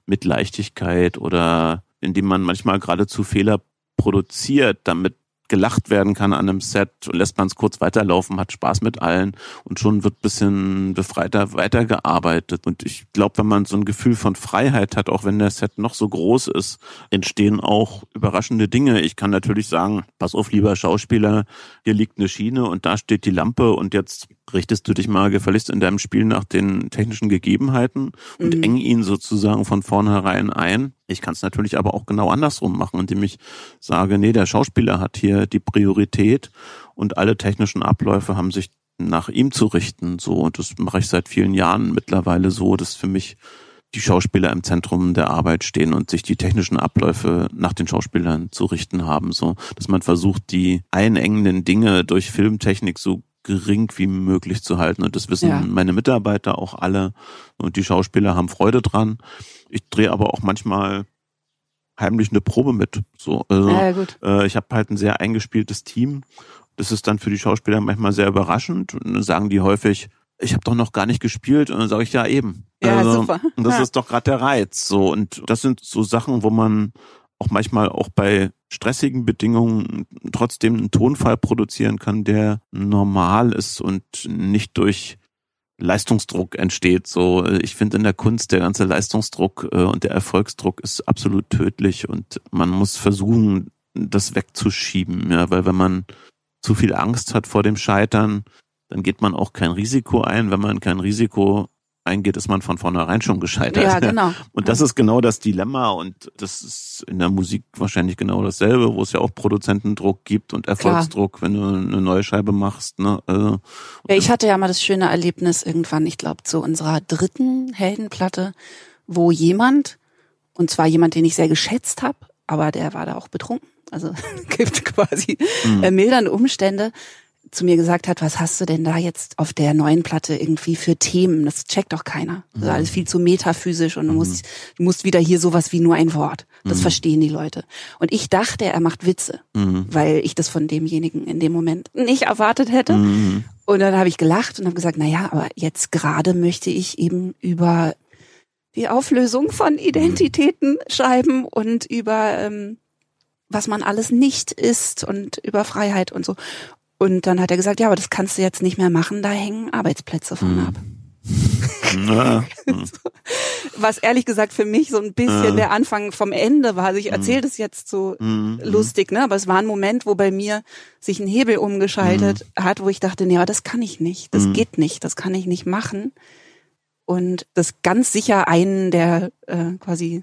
mit Leichtigkeit oder indem man manchmal geradezu Fehler produziert, damit gelacht werden kann an einem Set und lässt man es kurz weiterlaufen, hat Spaß mit allen und schon wird bisschen befreiter weitergearbeitet. Und ich glaube, wenn man so ein Gefühl von Freiheit hat, auch wenn der Set noch so groß ist, entstehen auch überraschende Dinge. Ich kann natürlich sagen, pass auf, lieber Schauspieler, hier liegt eine Schiene und da steht die Lampe und jetzt richtest du dich mal gefälligst in deinem Spiel nach den technischen Gegebenheiten und mhm. eng ihn sozusagen von vornherein ein. Ich kann es natürlich aber auch genau andersrum machen, indem ich sage, nee, der Schauspieler hat hier die Priorität und alle technischen Abläufe haben sich nach ihm zu richten. So, und das mache ich seit vielen Jahren mittlerweile so, dass für mich die Schauspieler im Zentrum der Arbeit stehen und sich die technischen Abläufe nach den Schauspielern zu richten haben, so dass man versucht, die einengenden Dinge durch Filmtechnik so gering wie möglich zu halten. Und das wissen ja. meine Mitarbeiter auch alle. Und die Schauspieler haben Freude dran. Ich drehe aber auch manchmal heimlich eine Probe mit. So, also, Ja. Äh, ich habe halt ein sehr eingespieltes Team. Das ist dann für die Schauspieler manchmal sehr überraschend. Und dann sagen die häufig, ich habe doch noch gar nicht gespielt. Und dann sage ich, ja eben. Ja, also, super. Und das Ja. ist doch gerade der Reiz. So Und das sind so Sachen, wo man auch manchmal auch bei stressigen Bedingungen trotzdem einen Tonfall produzieren kann, der normal ist und nicht durch Leistungsdruck entsteht. So, ich finde in der Kunst der ganze Leistungsdruck äh, und der Erfolgsdruck ist absolut tödlich und man muss versuchen, das wegzuschieben, ja, weil wenn man zu viel Angst hat vor dem Scheitern, dann geht man auch kein Risiko ein. Wenn man kein Risiko eingeht, ist man von vornherein schon gescheitert. Ja, genau. [laughs] Und das ist genau das Dilemma und das ist in der Musik wahrscheinlich genau dasselbe, wo es ja auch Produzentendruck gibt und Erfolgsdruck, wenn du eine neue Scheibe machst. Ne? Also, Ja, ich hatte ja mal das schöne Erlebnis irgendwann, ich glaube, zu unserer dritten Heldenplatte, wo jemand, und zwar jemand, den ich sehr geschätzt habe, aber der war da auch betrunken, also [laughs] gibt quasi Mhm. äh, mildernde Umstände, zu mir gesagt hat, was hast du denn da jetzt auf der neuen Platte irgendwie für Themen? Das checkt doch keiner. Das ist alles viel zu metaphysisch und du musst, du musst wieder hier sowas wie nur ein Wort. Das verstehen die Leute. Und ich dachte, er macht Witze, Mhm. weil ich das von demjenigen in dem Moment nicht erwartet hätte. Mhm. Und dann habe ich gelacht und habe gesagt, na ja, aber jetzt gerade möchte ich eben über die Auflösung von Identitäten schreiben und über ähm, was man alles nicht ist und über Freiheit und so. Und dann hat er gesagt, ja, aber das kannst du jetzt nicht mehr machen, da hängen Arbeitsplätze von ab. [laughs] ja, [laughs] Was ehrlich gesagt für mich so ein bisschen Ja. der Anfang vom Ende war. Also ich erzähle das jetzt so Mhm. lustig, ne? Aber es war ein Moment, wo bei mir sich ein Hebel umgeschaltet Mhm. hat, wo ich dachte, nee, aber das kann ich nicht. Das geht nicht. Das kann ich nicht machen. Und das ganz sicher einen der äh, quasi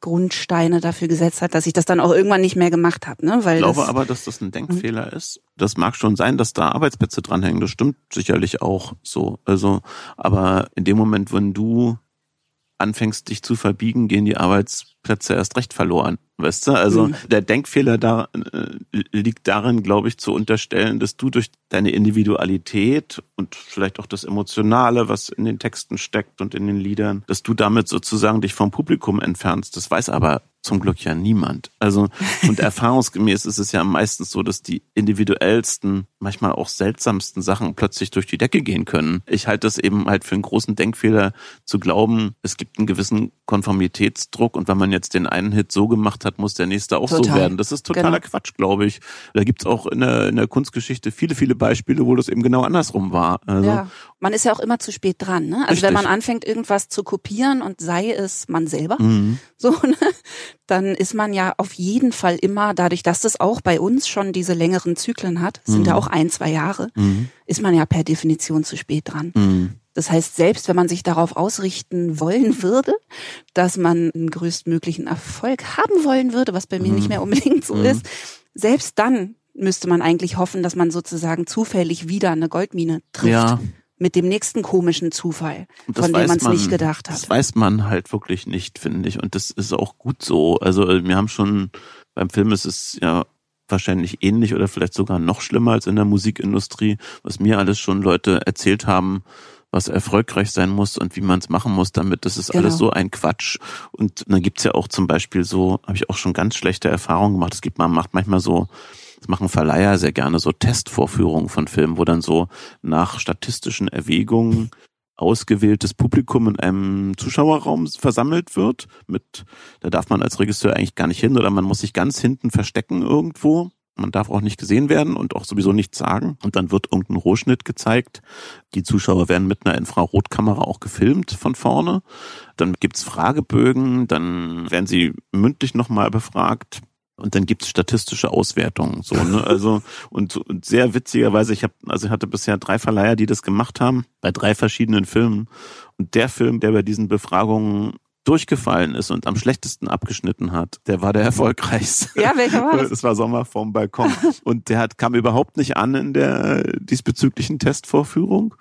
Grundsteine dafür gesetzt hat, dass ich das dann auch irgendwann nicht mehr gemacht habe, ne? Weil Ich glaube das, aber, dass das ein Denkfehler ist. Das mag schon sein, dass da Arbeitsplätze dranhängen. Das stimmt sicherlich auch so. Also, aber in dem Moment, wenn du anfängst, dich zu verbiegen, gehen die Arbeitsplätze erst recht verloren. Weißt du? Also Mhm. der Denkfehler da äh, liegt darin, glaube ich, zu unterstellen, dass du durch deine Individualität und vielleicht auch das Emotionale, was in den Texten steckt und in den Liedern, dass du damit sozusagen dich vom Publikum entfernst. Das weiß aber zum Glück ja niemand. Also und [laughs] erfahrungsgemäß ist es ja meistens so, dass die individuellsten, manchmal auch seltsamsten Sachen plötzlich durch die Decke gehen können. Ich halte das eben halt für einen großen Denkfehler zu glauben, es gibt einen gewissen Konformitätsdruck und wenn man jetzt den einen Hit so gemacht hat, muss der nächste auch so Total. werden. Das ist totaler Genau. Quatsch, glaube ich. Da gibt's auch in der, in der Kunstgeschichte viele, viele Beispiele, wo das eben genau andersrum war. Also, ja, man ist ja auch immer zu spät dran, ne? Also Richtig. wenn man anfängt, irgendwas zu kopieren und sei es man selber, Mhm. so, ne? Dann ist man ja auf jeden Fall immer, dadurch, dass das auch bei uns schon diese längeren Zyklen hat, sind ja auch ein, zwei Jahre, Mhm. ist man ja per Definition zu spät dran. Mhm. Das heißt, selbst wenn man sich darauf ausrichten wollen würde, dass man einen größtmöglichen Erfolg haben wollen würde, was bei mir Mhm. nicht mehr unbedingt so Mhm. ist, selbst dann müsste man eigentlich hoffen, dass man sozusagen zufällig wieder eine Goldmine trifft. Ja. Mit dem nächsten komischen Zufall, das von dem weiß man es nicht gedacht Das hat. weiß man halt wirklich nicht, finde ich. Und das ist auch gut so. Also äh, wir haben schon, beim Film ist es ja wahrscheinlich ähnlich oder vielleicht sogar noch schlimmer als in der Musikindustrie, was mir alles schon Leute erzählt haben, was erfolgreich sein muss und wie man es machen muss damit. Das ist Genau. alles so ein Quatsch. Und dann gibt's ja auch zum Beispiel so, habe ich auch schon ganz schlechte Erfahrungen gemacht. Es gibt man macht manchmal so, das machen Verleiher sehr gerne, so Testvorführungen von Filmen, wo dann so nach statistischen Erwägungen ausgewähltes Publikum in einem Zuschauerraum versammelt wird. Mit, da darf man als Regisseur eigentlich gar nicht hin oder man muss sich ganz hinten verstecken irgendwo. Man darf auch nicht gesehen werden und auch sowieso nichts sagen. Und dann wird irgendein Rohschnitt gezeigt. Die Zuschauer werden mit einer Infrarotkamera auch gefilmt von vorne. Dann gibt's Fragebögen, dann werden sie mündlich nochmal befragt. Und dann gibt's statistische Auswertungen. So, ne? Also, und, und sehr witzigerweise, ich habe, also ich hatte bisher drei Verleiher, die das gemacht haben, bei drei verschiedenen Filmen. Und der Film, der bei diesen Befragungen durchgefallen ist und am schlechtesten abgeschnitten hat, der war der erfolgreichste. Ja, welcher war das? [laughs] Das war Sommer vom Balkon. Und der hat, kam überhaupt nicht an in der diesbezüglichen Testvorführung.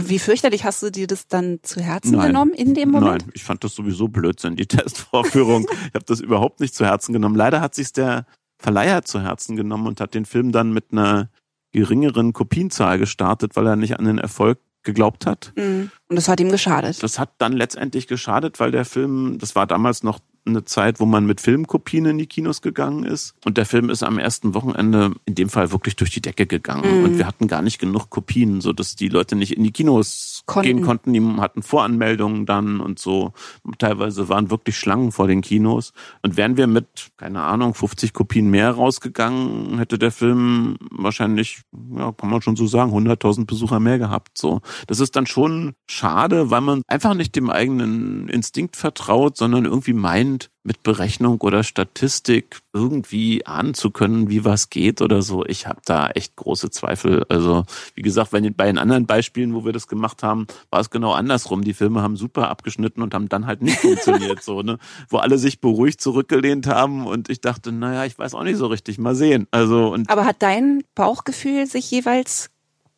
Wie fürchterlich hast du dir das dann zu Herzen Nein. genommen in dem Moment? Nein, ich fand das sowieso Blödsinn, die [laughs] Testvorführung. ich habe das überhaupt nicht zu Herzen genommen. Leider hat sich der Verleiher zu Herzen genommen und hat den Film dann mit einer geringeren Kopienzahl gestartet, weil er nicht an den Erfolg geglaubt hat. Mhm. Und das hat ihm geschadet. Das hat dann letztendlich geschadet, weil der Film, das war damals noch eine Zeit, wo man mit Filmkopien in die Kinos gegangen ist. Und der Film ist am ersten Wochenende in dem Fall wirklich durch die Decke gegangen. Mhm. Und wir hatten gar nicht genug Kopien, so dass die Leute nicht in die Kinos konnten. gehen konnten. Die hatten Voranmeldungen dann und so. Teilweise waren wirklich Schlangen vor den Kinos. Und wären wir mit, keine Ahnung, 50 Kopien mehr rausgegangen, hätte der Film wahrscheinlich, ja, kann man schon so sagen, 100.000 Besucher mehr gehabt. So, das ist dann schon schade, weil man einfach nicht dem eigenen Instinkt vertraut, sondern irgendwie meint, mit Berechnung oder Statistik irgendwie ahnen zu können, wie was geht oder so. Ich habe da echt große Zweifel. Also wie gesagt, wenn bei den anderen Beispielen, wo wir das gemacht haben, war es genau andersrum. Die Filme haben super abgeschnitten und haben dann halt nicht funktioniert, so ne, wo alle sich beruhigt zurückgelehnt haben und ich dachte, naja, ich weiß auch nicht so richtig, mal sehen. Also und aber hat dein Bauchgefühl sich jeweils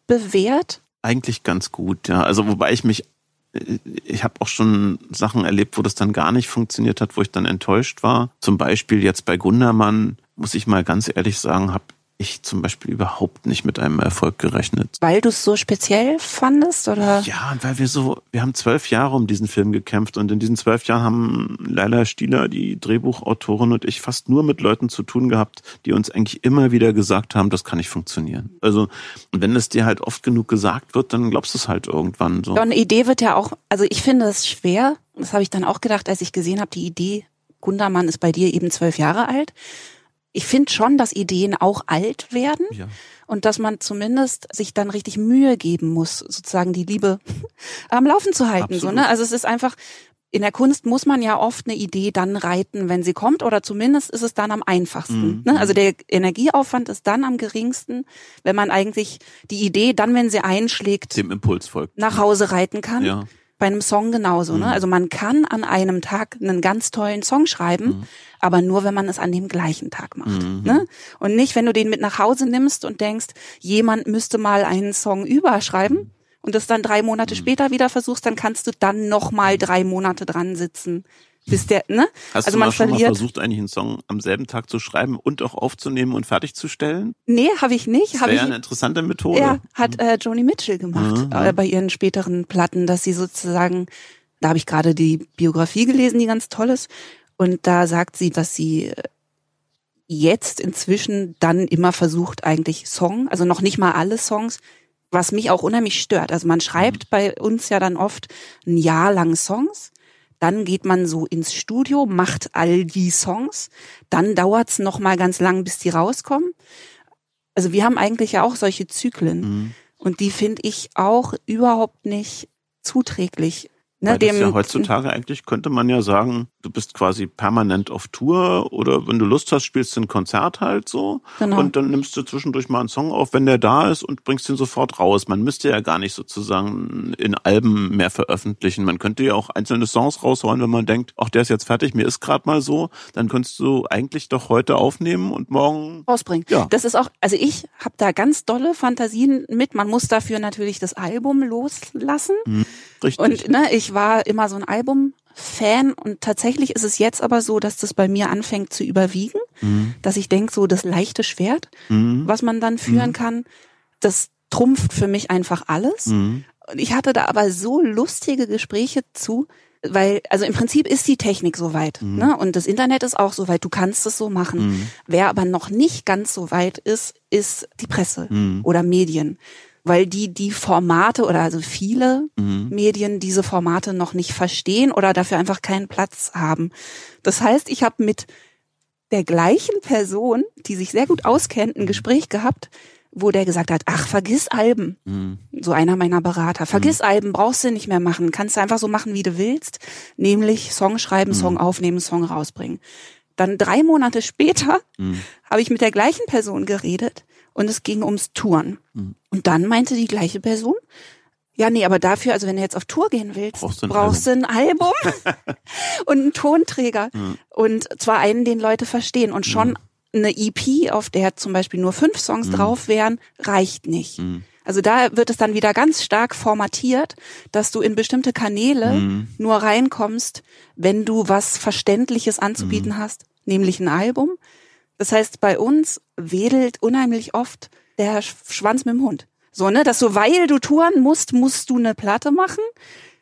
bewährt? Eigentlich ganz gut, ja. Also wobei ich mich ich habe auch schon Sachen erlebt, wo das dann gar nicht funktioniert hat, wo ich dann enttäuscht war. Zum Beispiel jetzt bei Gundermann, muss ich mal ganz ehrlich sagen, habe ich zum Beispiel überhaupt nicht mit einem Erfolg gerechnet. Weil du es so speziell fandest, oder? Ja, weil wir so, wir haben zwölf Jahre um diesen Film gekämpft und in diesen zwölf Jahren haben Leila Stieler, die Drehbuchautorin und ich fast nur mit Leuten zu tun gehabt, die uns eigentlich immer wieder gesagt haben, das kann nicht funktionieren. Also, wenn es dir halt oft genug gesagt wird, dann glaubst du es halt irgendwann so. Ja, eine Idee wird ja auch, also ich finde es schwer, das habe ich dann auch gedacht, als ich gesehen habe, die Idee, Gundermann ist bei dir eben zwölf Jahre alt ich finde schon, dass Ideen auch alt werden ja. und dass man zumindest sich dann richtig Mühe geben muss, sozusagen die Liebe [laughs] am Laufen zu halten. So, ne? Also es ist einfach, in der Kunst muss man ja oft eine Idee dann reiten, wenn sie kommt, oder zumindest ist es dann am einfachsten. Mhm. Ne? Also der Energieaufwand ist dann am geringsten, wenn man eigentlich die Idee dann, wenn sie einschlägt, dem Impuls folgt, nach Hause reiten kann. Ja bei einem Song genauso. Ne? Mhm. Ne? Also man kann an einem Tag einen ganz tollen Song schreiben, mhm. aber nur, wenn man es an dem gleichen Tag macht. Mhm. Ne? Und nicht, wenn du den mit nach Hause nimmst und denkst, jemand müsste mal einen Song überschreiben mhm. und das dann drei Monate mhm. später wieder versuchst, dann kannst du dann noch mal drei Monate dran sitzen bis der, ne? Hast also du man schon mal versucht, eigentlich einen Song am selben Tag zu schreiben und auch aufzunehmen und fertigzustellen? Nee, habe ich nicht. Das wäre ja eine interessante Methode. Ja, hat äh, Joni Mitchell gemacht mhm. äh, bei ihren späteren Platten, dass sie sozusagen, da habe ich gerade die Biografie gelesen, die ganz toll ist. Und da sagt sie, dass sie äh, jetzt inzwischen dann immer versucht, eigentlich Song, also noch nicht mal alle Songs, was mich auch unheimlich stört. Also man schreibt mhm. bei uns ja dann oft ein Jahr lang Songs dann geht man so ins Studio, macht all die Songs. Dann dauert's noch mal ganz lang, bis die rauskommen. Also wir haben eigentlich ja auch solche Zyklen. Mhm. Und die finde ich auch überhaupt nicht zuträglich Ne, dem, ja heutzutage eigentlich könnte man ja sagen, du bist quasi permanent auf Tour oder wenn du Lust hast, spielst du ein Konzert halt so genau. und dann nimmst du zwischendurch mal einen Song auf, wenn der da ist und bringst ihn sofort raus. Man müsste ja gar nicht sozusagen in Alben mehr veröffentlichen. Man könnte ja auch einzelne Songs rausholen, wenn man denkt, ach, der ist jetzt fertig, mir ist gerade mal so, dann könntest du eigentlich doch heute aufnehmen und morgen rausbringen. Ja. Das ist auch, also ich habe da ganz dolle Fantasien mit. Man muss dafür natürlich das Album loslassen. Mhm, richtig. Und ne, ich war immer so ein Album-Fan und tatsächlich ist es jetzt aber so, dass das bei mir anfängt zu überwiegen, mhm. dass ich denke, so das leichte Schwert, mhm. was man dann führen mhm. kann, das trumpft für mich einfach alles. Mhm. Und ich hatte da aber so lustige Gespräche zu, weil, also im Prinzip ist die Technik soweit, mhm. ne? Und das Internet ist auch soweit, du kannst es so machen. Mhm. Wer aber noch nicht ganz so weit ist, ist die Presse oder Medien weil die die Formate oder also viele mhm. Medien diese Formate noch nicht verstehen oder dafür einfach keinen Platz haben. Das heißt, ich habe mit der gleichen Person, die sich sehr gut auskennt, ein Gespräch gehabt, wo der gesagt hat, ach, vergiss Alben. Mhm. So einer meiner Berater. Vergiss mhm. Alben, brauchst du nicht mehr machen. Kannst du einfach so machen, wie du willst. Nämlich Song schreiben, Song mhm. aufnehmen, Song rausbringen. Dann drei Monate später mhm. habe ich mit der gleichen Person geredet und es ging ums Touren. Mhm. Und dann meinte die gleiche Person, ja, nee, aber dafür, also wenn du jetzt auf Tour gehen willst, brauchst du ein brauchst Album, ein Album [laughs] und einen Tonträger. Mhm. Und zwar einen, den Leute verstehen. Und schon mhm. eine EP, auf der zum Beispiel nur fünf Songs mhm. drauf wären, reicht nicht. Mhm. Also da wird es dann wieder ganz stark formatiert, dass du in bestimmte Kanäle mhm. nur reinkommst, wenn du was Verständliches anzubieten mhm. hast, nämlich ein Album. Das heißt, bei uns wedelt unheimlich oft der Schwanz mit dem Hund. So, ne, dass so, weil du touren musst, musst du eine Platte machen.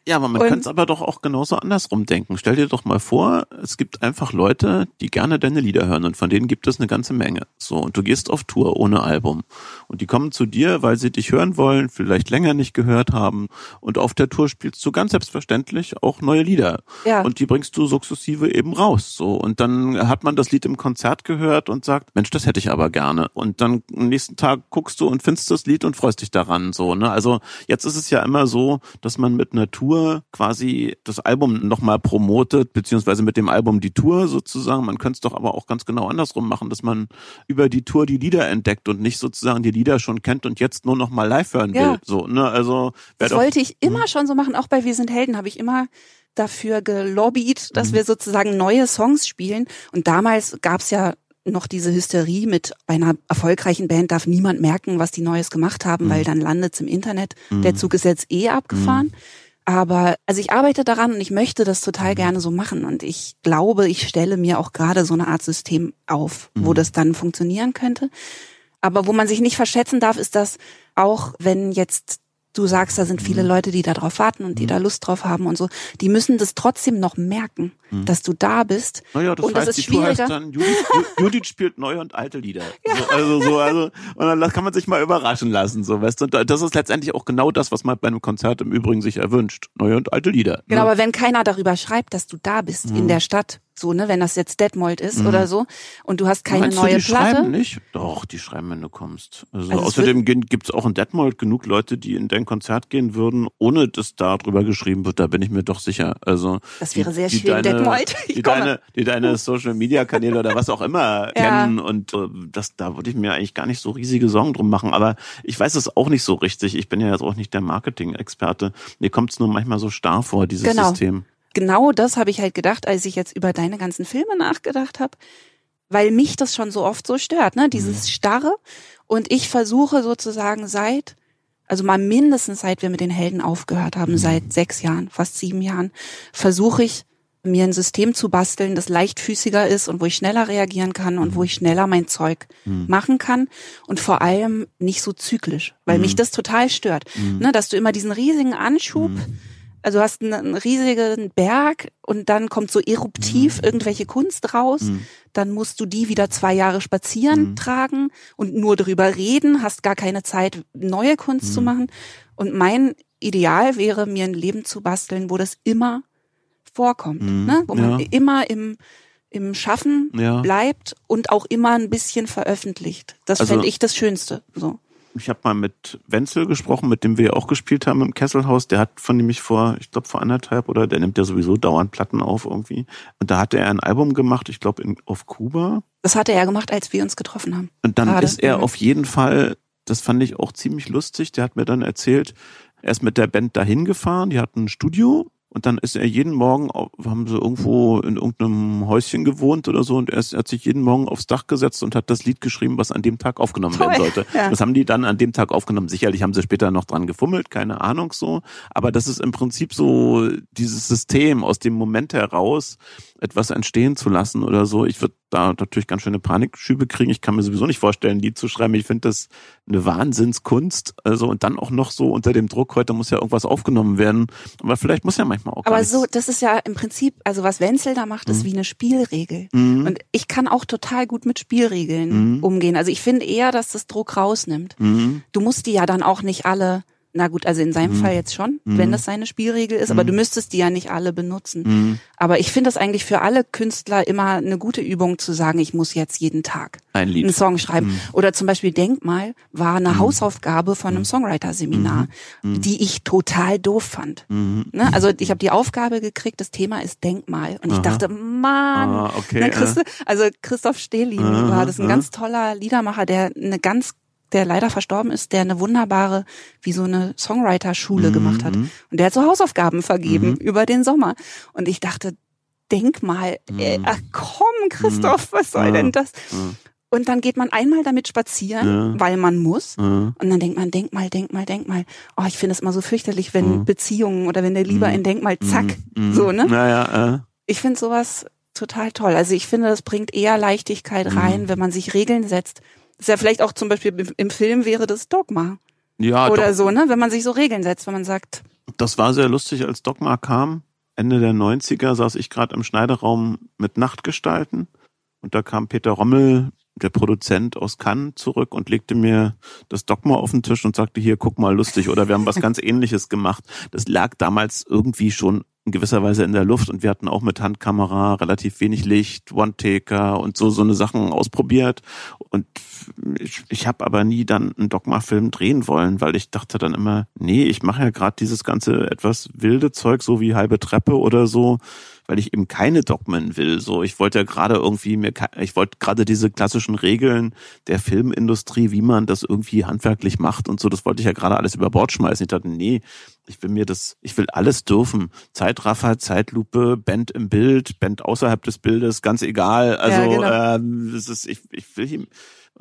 Ja, aber man könnte es aber doch auch genauso andersrum denken. Stell dir doch mal vor, es gibt einfach Leute, die gerne deine Lieder hören und von denen gibt es eine ganze Menge. So, und du gehst auf Tour ohne Album. Und die kommen zu dir, weil sie dich hören wollen, vielleicht länger nicht gehört haben. Und auf der Tour spielst du ganz selbstverständlich auch neue Lieder. Ja. Und die bringst du sukzessive eben raus. So, und dann hat man das Lied im Konzert gehört und sagt, Mensch, das hätte ich aber gerne. Und dann am nächsten Tag guckst du und findest das Lied und freust dich daran. So, ne? Also jetzt ist es ja immer so, dass man mit einer Tour Tour quasi das Album nochmal promotet, beziehungsweise mit dem Album die Tour sozusagen. Man könnte es doch aber auch ganz genau andersrum machen, dass man über die Tour die Lieder entdeckt und nicht sozusagen die Lieder schon kennt und jetzt nur noch mal live hören ja. will. So, ne? Also das doch, wollte ich immer hm. schon so machen. Auch bei Wir sind Helden habe ich immer dafür gelobbyt, dass mhm. wir sozusagen neue Songs spielen. Und damals gab es ja noch diese Hysterie mit bei einer erfolgreichen Band darf niemand merken, was die Neues gemacht haben, mhm. weil dann landet's im Internet. Mhm. Der Zug ist jetzt eh abgefahren. Aber also ich arbeite daran und ich möchte das total mhm. gerne so machen. Und ich glaube, ich stelle mir auch gerade so eine Art System auf, wo mhm. das dann funktionieren könnte. Aber wo man sich nicht verschätzen darf, ist das auch, wenn jetzt du sagst, da sind viele mhm. Leute, die da drauf warten und die mhm. da Lust drauf haben und so, die müssen das trotzdem noch merken, mhm. dass du da bist. Naja, das und heißt, das ist die Tour heißt dann, Judith, Judith spielt neue und alte Lieder. Ja. So, also so, also, und dann kann man sich mal überraschen lassen, so, weißt du. Und das ist letztendlich auch genau das, was man bei einem Konzert im Übrigen sich erwünscht. Neue und alte Lieder. Genau, ne? aber wenn keiner darüber schreibt, dass du da bist in mhm. der Stadt, so, ne, wenn das jetzt Detmold ist mhm. oder so und du hast keine Meinst neue du, die Platte. Schreiben nicht? Doch, die schreiben, wenn du kommst. Also, also außerdem gibt's auch in Detmold genug Leute, die in dein Konzert gehen würden, ohne dass da drüber geschrieben wird, da bin ich mir doch sicher. Also Das wäre sehr die, schön, Detmold. Ich die deine, die deine Social Media Kanäle oder was auch immer [laughs] ja. kennen und äh, das da würde ich mir eigentlich gar nicht so riesige Sorgen drum machen, aber ich weiß es auch nicht so richtig. Ich bin ja jetzt auch nicht der Marketing Experte. Mir kommt's nur manchmal so starr vor dieses genau. System genau das habe ich halt gedacht, als ich jetzt über deine ganzen Filme nachgedacht habe, weil mich das schon so oft so stört, ne? Dieses mhm. Starre. Und ich versuche sozusagen seit, also mal mindestens seit wir mit den Helden aufgehört haben, mhm. seit sechs Jahren, fast sieben Jahren, versuche ich mir ein System zu basteln, das leichtfüßiger ist und wo ich schneller reagieren kann und wo mhm. ich schneller mein Zeug mhm. machen kann und vor allem nicht so zyklisch, weil mhm. mich das total stört, mhm. ne, dass du immer diesen riesigen Anschub. Also du hast einen, einen riesigen Berg und dann kommt so eruptiv mhm. irgendwelche Kunst raus. Mhm. Dann musst du die wieder zwei Jahre spazieren mhm. tragen und nur darüber reden, hast gar keine Zeit, neue Kunst zu mhm. machen. Und mein Ideal wäre, mir ein Leben zu basteln, wo das immer vorkommt, mhm. ne? wo man ja. immer im im Schaffen ja. bleibt und auch immer ein bisschen veröffentlicht. Das also, fände ich das Schönste. So. Ich habe mal mit Wenzel gesprochen, mit dem wir auch gespielt haben im Kesselhaus. Der hat von nämlich vor, ich glaube vor anderthalb oder der nimmt ja sowieso dauernd Platten auf irgendwie. Und da hatte er ein Album gemacht, ich glaube auf Kuba. Das hatte er gemacht, als wir uns getroffen haben. Und dann Gerade. ist er mhm. auf jeden Fall, das fand ich auch ziemlich lustig. Der hat mir dann erzählt, er ist mit der Band dahin gefahren, die hatten ein Studio und dann ist er jeden Morgen, haben sie irgendwo in irgendeinem Häuschen gewohnt oder so, und er, ist, er hat sich jeden Morgen aufs Dach gesetzt und hat das Lied geschrieben, was an dem Tag aufgenommen Toll. werden sollte. Ja. Das haben die dann an dem Tag aufgenommen. Sicherlich haben sie später noch dran gefummelt, keine Ahnung so. Aber das ist im Prinzip so dieses System aus dem Moment heraus, etwas entstehen zu lassen oder so. Ich würde da natürlich ganz schöne Panikschübe kriegen. Ich kann mir sowieso nicht vorstellen, die zu schreiben. Ich finde das eine Wahnsinnskunst. Also und dann auch noch so unter dem Druck, heute muss ja irgendwas aufgenommen werden. Aber vielleicht muss ja manchmal auch. Aber so, das ist ja im Prinzip, also was Wenzel da macht, ist mhm. wie eine Spielregel. Mhm. Und ich kann auch total gut mit Spielregeln mhm. umgehen. Also ich finde eher, dass das Druck rausnimmt. Mhm. Du musst die ja dann auch nicht alle na gut, also in seinem mhm. Fall jetzt schon, mhm. wenn das seine Spielregel ist, aber du mhm. müsstest die ja nicht alle benutzen. Mhm. Aber ich finde das eigentlich für alle Künstler immer eine gute Übung zu sagen, ich muss jetzt jeden Tag Ein Lied. einen Song schreiben. Mhm. Oder zum Beispiel Denkmal war eine. Hausaufgabe von einem Songwriter-Seminar, die ich total doof fand. Ne? Also ich habe die Aufgabe gekriegt, das Thema ist Denkmal. Und ich Aha. dachte, Mann, ah, okay, ne, Christ also Christoph Stehlin war das ein ganz toller Liedermacher, der eine ganz der leider verstorben ist, der eine wunderbare, wie so eine Songwriter-Schule mhm. gemacht hat. Und der hat so Hausaufgaben vergeben mhm. über den Sommer. Und ich dachte, denk mal, mhm. äh, ach komm, Christoph, mhm. was soll denn das? Und dann geht man einmal damit spazieren, ja. weil man muss. Ja. Und dann denkt man, denk mal, denk mal, denk mal. Oh, ich finde es immer so fürchterlich, wenn ja. Beziehungen oder wenn der Lieber in Denk mal, zack, so, ne? Naja. Ich finde sowas total toll. Also ich finde, das bringt eher Leichtigkeit rein, wenn man sich Regeln setzt ist ja vielleicht auch zum Beispiel im Film wäre das Dogma. Ja, oder so, ne? Wenn man sich so Regeln setzt, wenn man sagt, Das war sehr lustig, als Dogma kam. Ende der 90er saß ich gerade im Schneideraum mit Nachtgestalten und da kam Peter Rommel, der Produzent aus Cannes, zurück und legte mir das Dogma auf den Tisch und sagte, hier, guck mal, lustig. Oder wir haben was ganz ähnliches gemacht. Das lag damals irgendwie schon in gewisser Weise in der Luft und wir hatten auch mit Handkamera relativ wenig Licht, One-Taker und so so eine Sachen ausprobiert und ich, ich habe aber nie dann einen Dogma-Film drehen wollen, weil ich dachte dann immer, nee, ich mache ja gerade dieses ganze etwas wilde Zeug, so wie halbe Treppe oder so, weil ich eben keine Dogmen will. So, ich wollte ja gerade irgendwie mir, ich wollte gerade diese klassischen Regeln der Filmindustrie, wie man das irgendwie handwerklich macht und so, das wollte ich ja gerade alles über Bord schmeißen. Ich dachte, nee, ich will mir das, ich will alles dürfen. Zeitraffer, Zeitlupe, Band im Bild, Band außerhalb des Bildes, ganz egal. Also, ja, genau. ähm, das ist, ich, ich will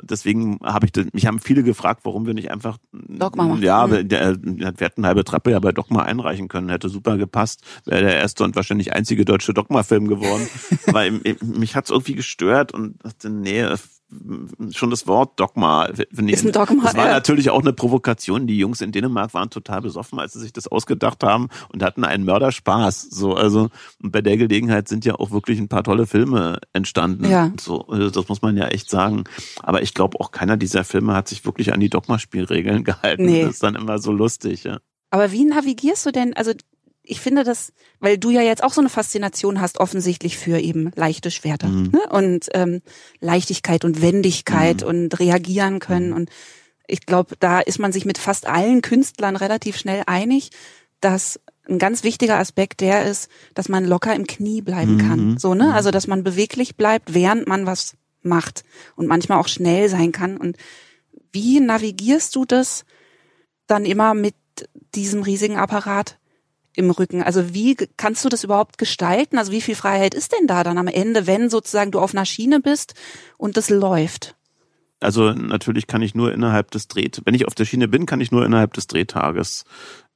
deswegen habe ich, mich haben viele gefragt, warum wir nicht einfach Dogma machen. Ja, mhm. der, wir hätten halbe Trappe ja bei Dogma einreichen können, hätte super gepasst, wäre der erste und wahrscheinlich einzige deutsche Dogma-Film geworden. [laughs] Aber mich hat's irgendwie gestört und dachte, nee, schon das Wort Dogma. Ist ein Dogma. Das war ja. natürlich auch eine Provokation. Die Jungs in Dänemark waren total besoffen, als sie sich das ausgedacht haben und hatten einen Mörderspaß. So, also und bei der Gelegenheit sind ja auch wirklich ein paar tolle Filme entstanden. Ja. So, also das muss man ja echt sagen. Aber ich glaube auch keiner dieser Filme hat sich wirklich an die Dogma-Spielregeln [laughs] gehalten. Nee. Das ist dann immer so lustig. Ja. Aber wie navigierst du denn? Also ich finde das, weil du ja jetzt auch so eine Faszination hast, offensichtlich für eben leichte Schwerter mhm. ne? und ähm, Leichtigkeit und Wendigkeit mhm. und reagieren können. Mhm. Und ich glaube, da ist man sich mit fast allen Künstlern relativ schnell einig, dass ein ganz wichtiger Aspekt der ist, dass man locker im Knie bleiben mhm. kann. So, ne? Mhm. Also, dass man beweglich bleibt, während man was macht und manchmal auch schnell sein kann. Und wie navigierst du das dann immer mit diesem riesigen Apparat im Rücken. Also wie kannst du das überhaupt gestalten? Also wie viel Freiheit ist denn da dann am Ende, wenn sozusagen du auf einer Schiene bist und das läuft? Also natürlich kann ich nur innerhalb des Dreht, wenn ich auf der Schiene bin, kann ich nur innerhalb des Drehtages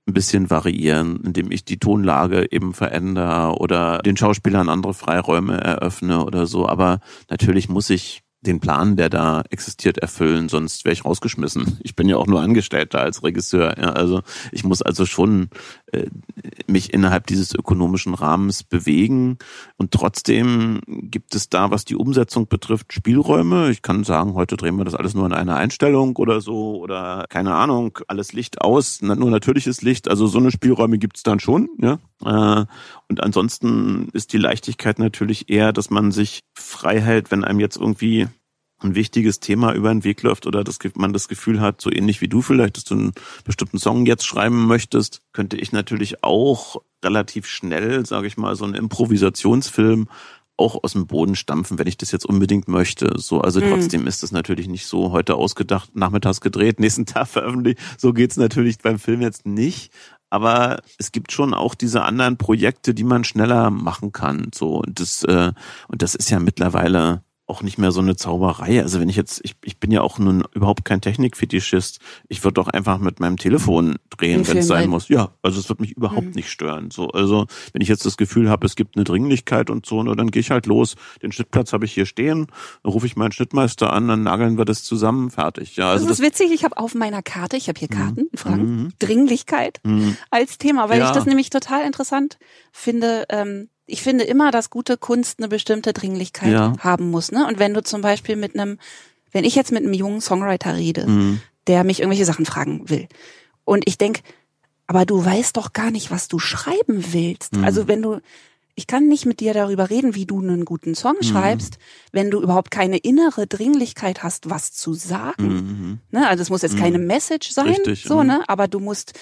ein bisschen variieren, indem ich die Tonlage eben verändere oder den Schauspielern andere Freiräume eröffne oder so. Aber natürlich muss ich den Plan, der da existiert, erfüllen, sonst wäre ich rausgeschmissen. Ich bin ja auch nur Angestellter als Regisseur. Ja, also ich muss also schon mich innerhalb dieses ökonomischen Rahmens bewegen. Und trotzdem gibt es da, was die Umsetzung betrifft, Spielräume. Ich kann sagen, heute drehen wir das alles nur in einer Einstellung oder so oder keine Ahnung, alles Licht aus, nur natürliches Licht. Also so eine Spielräume gibt es dann schon. Ja? Äh, und ansonsten ist die Leichtigkeit natürlich eher, dass man sich frei hält, wenn einem jetzt irgendwie ein wichtiges Thema über den Weg läuft oder dass man das Gefühl hat, so ähnlich wie du vielleicht, dass du einen bestimmten Song jetzt schreiben möchtest, könnte ich natürlich auch relativ schnell, sage ich mal, so einen Improvisationsfilm auch aus dem Boden stampfen, wenn ich das jetzt unbedingt möchte. So, also mhm. trotzdem ist das natürlich nicht so heute ausgedacht, nachmittags gedreht, nächsten [laughs] Tag veröffentlicht. So geht's natürlich beim Film jetzt nicht. Aber es gibt schon auch diese anderen Projekte, die man schneller machen kann. So und das äh, und das ist ja mittlerweile auch nicht mehr so eine Zauberei. Also wenn ich jetzt, ich, ich bin ja auch nun überhaupt kein Technikfetischist. Ich würde doch einfach mit meinem Telefon drehen, wenn es sein muss. Ja, also es wird mich überhaupt mhm. nicht stören. So, also wenn ich jetzt das Gefühl habe, es gibt eine Dringlichkeit und so, nur dann gehe ich halt los. Den Schnittplatz habe ich hier stehen, dann rufe ich meinen Schnittmeister an, dann nageln wir das zusammen, fertig. Ja, also das ist das witzig. Ich habe auf meiner Karte, ich habe hier mhm. Karten, mhm. Fragen, Dringlichkeit mhm. als Thema, weil ja. ich das nämlich total interessant finde. Ähm, ich finde immer, dass gute Kunst eine bestimmte Dringlichkeit ja. haben muss. Ne? Und wenn du zum Beispiel mit einem, wenn ich jetzt mit einem jungen Songwriter rede, mhm. der mich irgendwelche Sachen fragen will, und ich denk, aber du weißt doch gar nicht, was du schreiben willst. Mhm. Also wenn du, ich kann nicht mit dir darüber reden, wie du einen guten Song mhm. schreibst, wenn du überhaupt keine innere Dringlichkeit hast, was zu sagen. Mhm. Ne? Also es muss jetzt keine mhm. Message sein, Richtig, so, mhm. ne? Aber du musst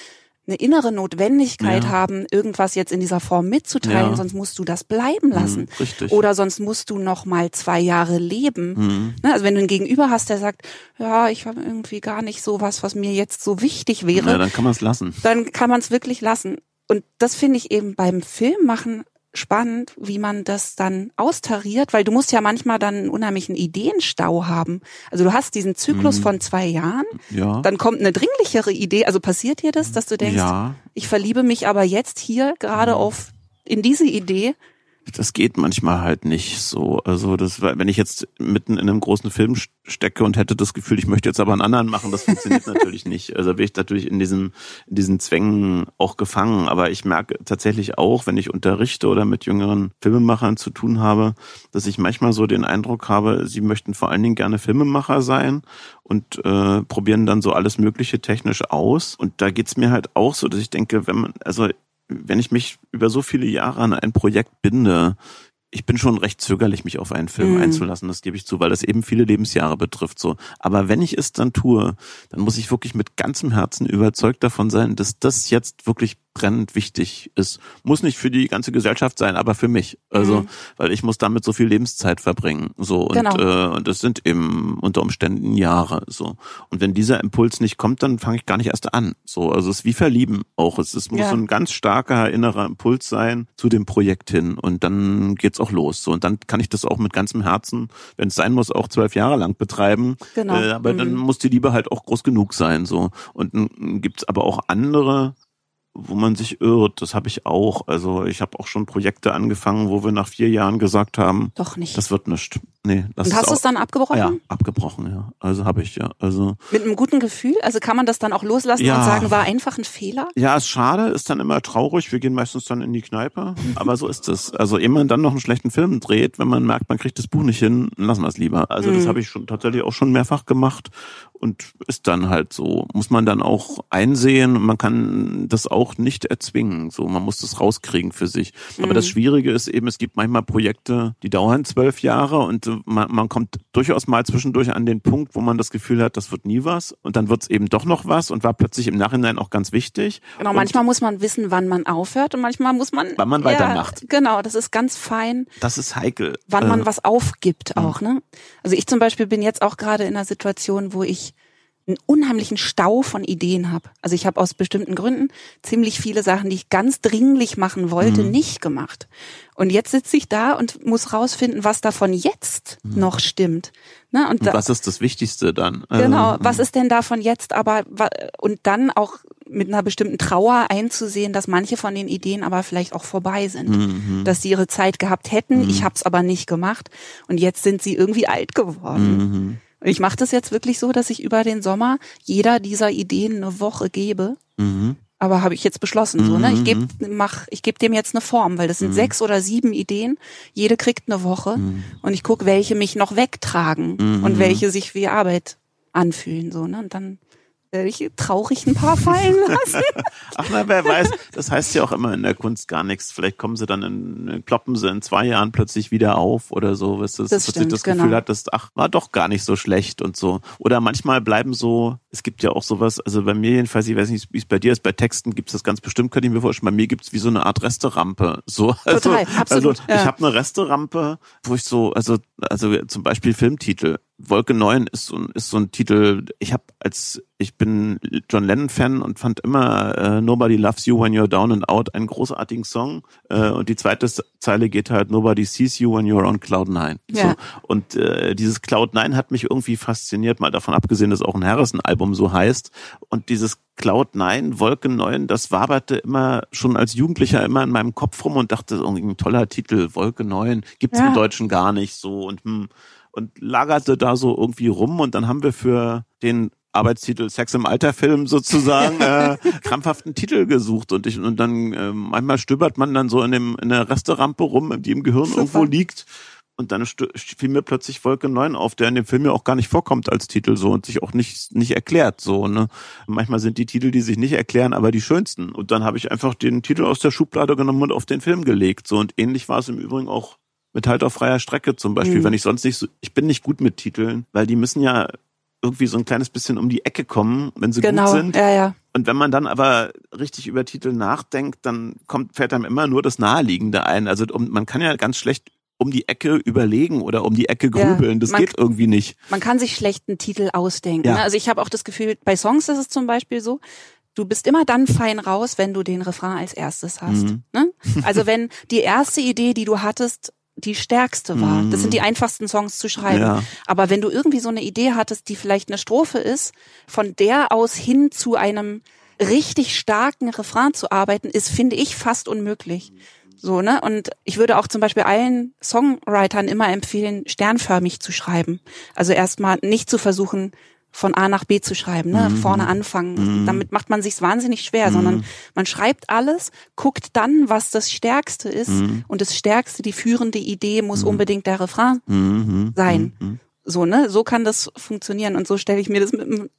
eine innere Notwendigkeit ja. haben, irgendwas jetzt in dieser Form mitzuteilen, ja. sonst musst du das bleiben lassen. Mhm, richtig. Oder sonst musst du noch mal zwei Jahre leben. Mhm. Ne, also wenn du ein Gegenüber hast, der sagt, ja, ich habe irgendwie gar nicht so was, was mir jetzt so wichtig wäre. Ja, dann kann man es lassen. Dann kann man es wirklich lassen. Und das finde ich eben beim Filmmachen spannend, wie man das dann austariert, weil du musst ja manchmal dann einen unheimlichen Ideenstau haben. Also du hast diesen Zyklus mhm. von zwei Jahren, ja. dann kommt eine dringlichere Idee. Also passiert dir das, dass du denkst, ja. ich verliebe mich aber jetzt hier gerade mhm. auf in diese Idee das geht manchmal halt nicht so. Also das, wenn ich jetzt mitten in einem großen Film stecke und hätte das Gefühl, ich möchte jetzt aber einen anderen machen, das funktioniert [laughs] natürlich nicht. Also bin ich natürlich in diesen, in diesen Zwängen auch gefangen. Aber ich merke tatsächlich auch, wenn ich unterrichte oder mit jüngeren Filmemachern zu tun habe, dass ich manchmal so den Eindruck habe, sie möchten vor allen Dingen gerne Filmemacher sein und äh, probieren dann so alles Mögliche technisch aus. Und da geht's mir halt auch so, dass ich denke, wenn man, also wenn ich mich über so viele Jahre an ein Projekt binde, ich bin schon recht zögerlich, mich auf einen Film mhm. einzulassen, das gebe ich zu, weil das eben viele Lebensjahre betrifft. So, aber wenn ich es dann tue, dann muss ich wirklich mit ganzem Herzen überzeugt davon sein, dass das jetzt wirklich brennend wichtig ist. Muss nicht für die ganze Gesellschaft sein, aber für mich. Also, mhm. weil ich muss damit so viel Lebenszeit verbringen. So und genau. äh, und das sind eben unter Umständen Jahre. So und wenn dieser Impuls nicht kommt, dann fange ich gar nicht erst an. So, also es ist wie Verlieben auch. Es, es muss ja. so ein ganz starker innerer Impuls sein zu dem Projekt hin und dann geht's auch los. So und dann kann ich das auch mit ganzem Herzen, wenn es sein muss, auch zwölf Jahre lang betreiben. Genau. Äh, aber mhm. dann muss die Liebe halt auch groß genug sein. So und dann gibt's aber auch andere wo man sich irrt, das habe ich auch. Also ich habe auch schon Projekte angefangen, wo wir nach vier Jahren gesagt haben, doch nicht. Das wird nichts. Nee, das Und hast du es dann abgebrochen? Ja, abgebrochen, ja. Also habe ich ja. Also mit einem guten Gefühl. Also kann man das dann auch loslassen ja, und sagen, war einfach ein Fehler? Ja, ist schade, ist dann immer traurig. Wir gehen meistens dann in die Kneipe, aber so ist es. Also ehe man dann noch einen schlechten Film dreht, wenn man merkt, man kriegt das Buch nicht hin, lassen wir es lieber. Also mhm. das habe ich schon tatsächlich auch schon mehrfach gemacht und ist dann halt so. Muss man dann auch einsehen und man kann das auch nicht erzwingen. So, man muss das rauskriegen für sich. Mhm. Aber das mhm. Schwierige ist eben, es gibt manchmal Projekte, die dauern zwölf Jahre und man, man kommt durchaus mal zwischendurch an den Punkt, wo man das Gefühl hat, das wird nie was und dann wird es eben doch noch was und war plötzlich im Nachhinein auch ganz wichtig. Genau, und manchmal muss man wissen, wann man aufhört und manchmal muss man. Wann man weitermacht. Ja, genau, das ist ganz fein. Das ist heikel. Wann man äh, was aufgibt auch, ne? Also ich zum Beispiel bin jetzt auch gerade in einer Situation, wo ich einen unheimlichen Stau von Ideen habe. Also ich habe aus bestimmten Gründen ziemlich viele Sachen, die ich ganz dringlich machen wollte, mhm. nicht gemacht. Und jetzt sitze ich da und muss rausfinden, was davon jetzt mhm. noch stimmt. Ne? Und, und was ist das Wichtigste dann? Genau, ähm, was ist denn davon jetzt aber und dann auch mit einer bestimmten Trauer einzusehen, dass manche von den Ideen aber vielleicht auch vorbei sind, mhm. dass sie ihre Zeit gehabt hätten, mhm. ich habe es aber nicht gemacht und jetzt sind sie irgendwie alt geworden. Mhm. Ich mache das jetzt wirklich so, dass ich über den Sommer jeder dieser Ideen eine Woche gebe. Mhm. Aber habe ich jetzt beschlossen, so, ne? Ich gebe mhm. mach, ich gebe dem jetzt eine Form, weil das sind mhm. sechs oder sieben Ideen. Jede kriegt eine Woche mhm. und ich gucke, welche mich noch wegtragen mhm. und welche sich wie Arbeit anfühlen, so, ne? Und dann ich traurig ein paar fallen [laughs] lassen. Ach na, wer weiß, das heißt ja auch immer in der Kunst gar nichts. Vielleicht kommen sie dann in, kloppen sie in zwei Jahren plötzlich wieder auf oder so, weißt du, das dass stimmt, das Gefühl genau. hat, dass, ach, war doch gar nicht so schlecht und so. Oder manchmal bleiben so, es gibt ja auch sowas, also bei mir jedenfalls, ich weiß nicht, wie es bei dir ist, bei Texten gibt es das ganz bestimmt, könnte ich mir vorstellen, bei mir gibt es wie so eine Art Resterampe. So, [laughs] also, Total, absolut. Also, ja. ich habe eine Resterampe, wo ich so, also, also zum Beispiel Filmtitel. Wolke 9 ist so, ist so ein Titel, ich habe als ich bin John Lennon-Fan und fand immer äh, Nobody Loves You When You're Down and Out einen großartigen Song. Äh, und die zweite Zeile geht halt Nobody Sees You When You're on Cloud 9. Ja. So. Und äh, dieses Cloud 9 hat mich irgendwie fasziniert, mal davon abgesehen, dass auch ein Harrison-Album so heißt. Und dieses Cloud 9, Wolke 9, das waberte immer schon als Jugendlicher immer in meinem Kopf rum und dachte, irgendwie ein toller Titel, Wolke 9, gibt's ja. im Deutschen gar nicht so und hm, und lagerte da so irgendwie rum und dann haben wir für den Arbeitstitel Sex im Alter Film sozusagen [laughs] äh, krampfhaften Titel gesucht und ich und dann äh, manchmal stöbert man dann so in dem in der Resterampe rum, die im Gehirn Super. irgendwo liegt und dann fiel mir plötzlich Wolke 9 auf, der in dem Film ja auch gar nicht vorkommt als Titel so und sich auch nicht nicht erklärt so, ne? Manchmal sind die Titel, die sich nicht erklären, aber die schönsten und dann habe ich einfach den Titel aus der Schublade genommen und auf den Film gelegt so und ähnlich war es im Übrigen auch mit halt auf freier Strecke zum Beispiel, mhm. wenn ich sonst nicht so, ich bin nicht gut mit Titeln, weil die müssen ja irgendwie so ein kleines bisschen um die Ecke kommen, wenn sie genau, gut sind. Ja, ja. Und wenn man dann aber richtig über Titel nachdenkt, dann kommt, fällt einem immer nur das Naheliegende ein. Also um, man kann ja ganz schlecht um die Ecke überlegen oder um die Ecke grübeln. Ja, das man, geht irgendwie nicht. Man kann sich schlechten Titel ausdenken. Ja. Ne? Also ich habe auch das Gefühl, bei Songs ist es zum Beispiel so, du bist immer dann fein raus, wenn du den Refrain als erstes hast. Mhm. Ne? Also wenn die erste Idee, die du hattest, die stärkste war. Das sind die mhm. einfachsten Songs zu schreiben. Ja. Aber wenn du irgendwie so eine Idee hattest, die vielleicht eine Strophe ist, von der aus hin zu einem richtig starken Refrain zu arbeiten, ist, finde ich, fast unmöglich. So, ne? Und ich würde auch zum Beispiel allen Songwritern immer empfehlen, sternförmig zu schreiben. Also erstmal nicht zu versuchen, von A nach B zu schreiben, ne? Mhm. vorne anfangen. Mhm. Damit macht man sich's wahnsinnig schwer, mhm. sondern man schreibt alles, guckt dann, was das Stärkste ist mhm. und das Stärkste, die führende Idee muss mhm. unbedingt der Refrain mhm. sein. So, ne? So kann das funktionieren und so stelle ich mir das mit dem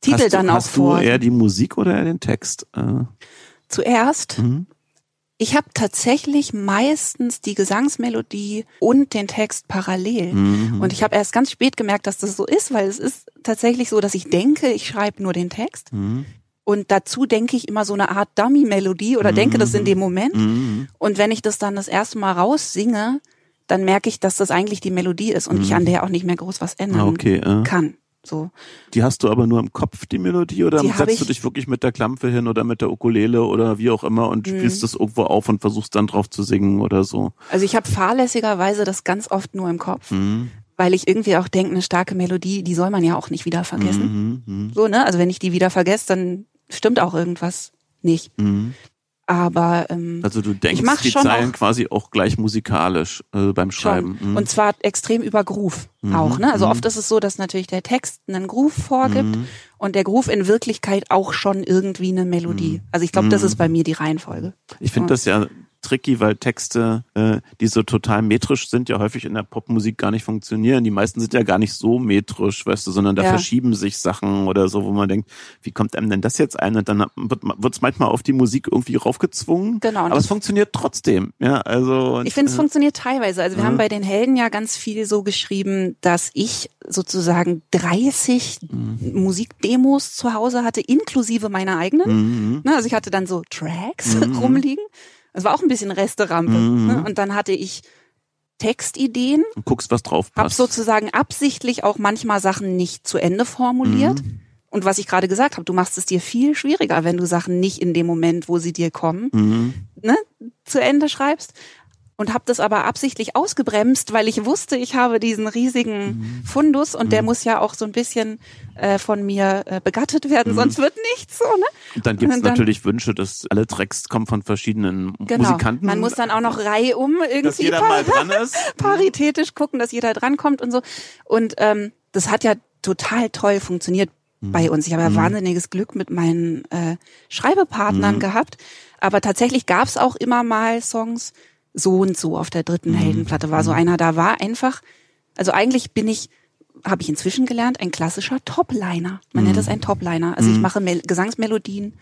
Titel hast dann du, auch hast vor. Hast du eher die Musik oder eher den Text? Äh. Zuerst. Ich habe tatsächlich meistens die Gesangsmelodie und den Text parallel. Mhm. Und ich habe erst ganz spät gemerkt, dass das so ist, weil es ist tatsächlich so, dass ich denke, ich schreibe nur den Text. Mhm. Und dazu denke ich immer so eine Art Dummy-Melodie oder mhm. denke das in dem Moment. Mhm. Und wenn ich das dann das erste Mal raussinge, dann merke ich, dass das eigentlich die Melodie ist und ich mhm. an der auch nicht mehr groß was ändern okay, äh. kann. So. Die hast du aber nur im Kopf, die Melodie, oder die setzt du dich wirklich mit der Klampfe hin oder mit der Ukulele oder wie auch immer und mhm. spielst das irgendwo auf und versuchst dann drauf zu singen oder so? Also ich habe fahrlässigerweise das ganz oft nur im Kopf. Mhm. Weil ich irgendwie auch denke, eine starke Melodie, die soll man ja auch nicht wieder vergessen. Mhm, mh. So, ne? Also wenn ich die wieder vergesse, dann stimmt auch irgendwas nicht. Mhm. Aber ähm, also du denkst die Zeilen auch, quasi auch gleich musikalisch äh, beim Schreiben. Mhm. Und zwar extrem über Groove mhm. auch. Ne? Also mhm. oft ist es so, dass natürlich der Text einen Groove vorgibt mhm. und der Groove in Wirklichkeit auch schon irgendwie eine Melodie. Mhm. Also ich glaube, das ist bei mir die Reihenfolge. Ich finde das ja tricky, weil Texte, äh, die so total metrisch sind, ja häufig in der Popmusik gar nicht funktionieren. Die meisten sind ja gar nicht so metrisch, weißt du, sondern da ja. verschieben sich Sachen oder so, wo man denkt, wie kommt einem denn das jetzt ein? Und dann wird es manchmal auf die Musik irgendwie raufgezwungen. Genau. Aber es funktioniert trotzdem. Ja, also. Ich finde, es äh, funktioniert teilweise. Also wir äh, haben bei den Helden ja ganz viel so geschrieben, dass ich sozusagen 30 mhm. Musikdemos zu Hause hatte, inklusive meiner eigenen. Mhm. Ne, also ich hatte dann so Tracks mhm. [laughs] rumliegen. Es war auch ein bisschen Resterampe. Mhm. Ne? Und dann hatte ich Textideen. Und guckst, was drauf passt. Hab sozusagen absichtlich auch manchmal Sachen nicht zu Ende formuliert. Mhm. Und was ich gerade gesagt habe, du machst es dir viel schwieriger, wenn du Sachen nicht in dem Moment, wo sie dir kommen, mhm. ne, zu Ende schreibst und habe das aber absichtlich ausgebremst, weil ich wusste, ich habe diesen riesigen mhm. Fundus und mhm. der muss ja auch so ein bisschen äh, von mir äh, begattet werden, mhm. sonst wird nichts so. Ne? Und dann gibt es natürlich Wünsche, dass alle Tracks kommen von verschiedenen genau. Musikanten. Man muss dann auch noch reihum irgendwie dass jeder mal dran ist. [laughs] paritätisch gucken, dass jeder drankommt und so. Und ähm, das hat ja total toll funktioniert mhm. bei uns. Ich habe ja mhm. wahnsinniges Glück mit meinen äh, Schreibepartnern mhm. gehabt. Aber tatsächlich gab es auch immer mal Songs, so und so auf der dritten mhm. Heldenplatte war so mhm. einer, da war einfach, also eigentlich bin ich, habe ich inzwischen gelernt, ein klassischer Topliner. Man mhm. nennt das ein Topliner. Also ich mhm. mache Mel Gesangsmelodien,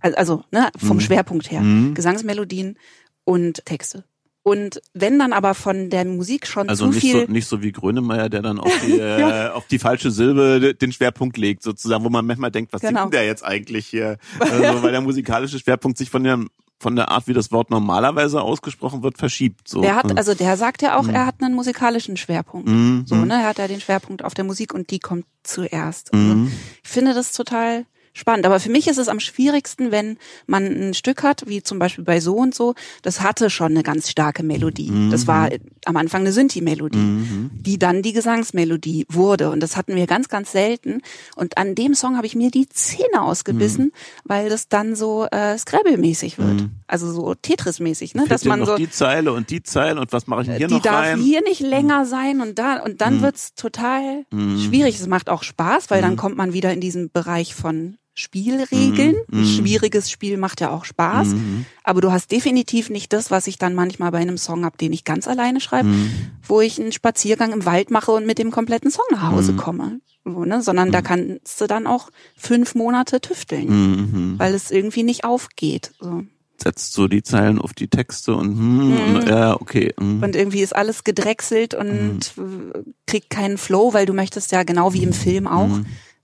also ne, vom. Schwerpunkt her. Gesangsmelodien und Texte. Und wenn dann aber von der Musik schon also zu nicht viel... So, nicht so wie Grönemeyer, der dann auf [laughs] die, ja. äh, auf die falsche Silbe den Schwerpunkt legt, sozusagen, wo man manchmal denkt, was genau. singt der jetzt eigentlich hier? Also, [laughs] weil der musikalische Schwerpunkt sich von der von der Art, wie das Wort normalerweise ausgesprochen wird, verschiebt. So. Der hat, also der sagt ja auch, mhm. er hat einen musikalischen Schwerpunkt. Mhm. So, ne? Er hat ja den Schwerpunkt auf der Musik und die kommt zuerst. Also, mhm. Ich finde das total spannend. Aber für mich ist es am schwierigsten, wenn man ein Stück hat, wie zum Beispiel bei so und so, das hatte schon eine ganz starke Melodie. Mhm. Das war am Anfang eine Synthi-Melodie, mhm. die dann die Gesangsmelodie wurde. Und das hatten wir ganz, ganz selten. Und an dem Song habe ich mir die Zähne ausgebissen, mhm. weil das dann so äh, Scrabble-mäßig wird. Mhm. Also so Tetris-mäßig, ne? Dass man so die Zeile und die Zeile und was mache ich denn hier die noch rein? Die darf hier nicht länger mhm. sein und da und dann mhm. wird's total schwierig. Es macht auch Spaß, weil dann kommt man wieder in diesen Bereich von Spielregeln. Mhm. Ein mhm. schwieriges Spiel macht ja auch Spaß. Mhm. Aber du hast definitiv nicht das, was ich dann manchmal bei einem Song hab, den ich ganz alleine schreibe, mhm. wo ich einen Spaziergang im Wald mache und mit dem kompletten Song nach Hause mhm. komme. So, ne? Sondern da mhm. kannst du dann auch fünf Monate tüfteln, weil es irgendwie nicht aufgeht. So setzt so die Zeilen auf die Texte und, hm, und ja, okay. Hm. Und irgendwie ist alles gedrechselt und hm. kriegt keinen Flow, weil du möchtest ja genau wie im Film auch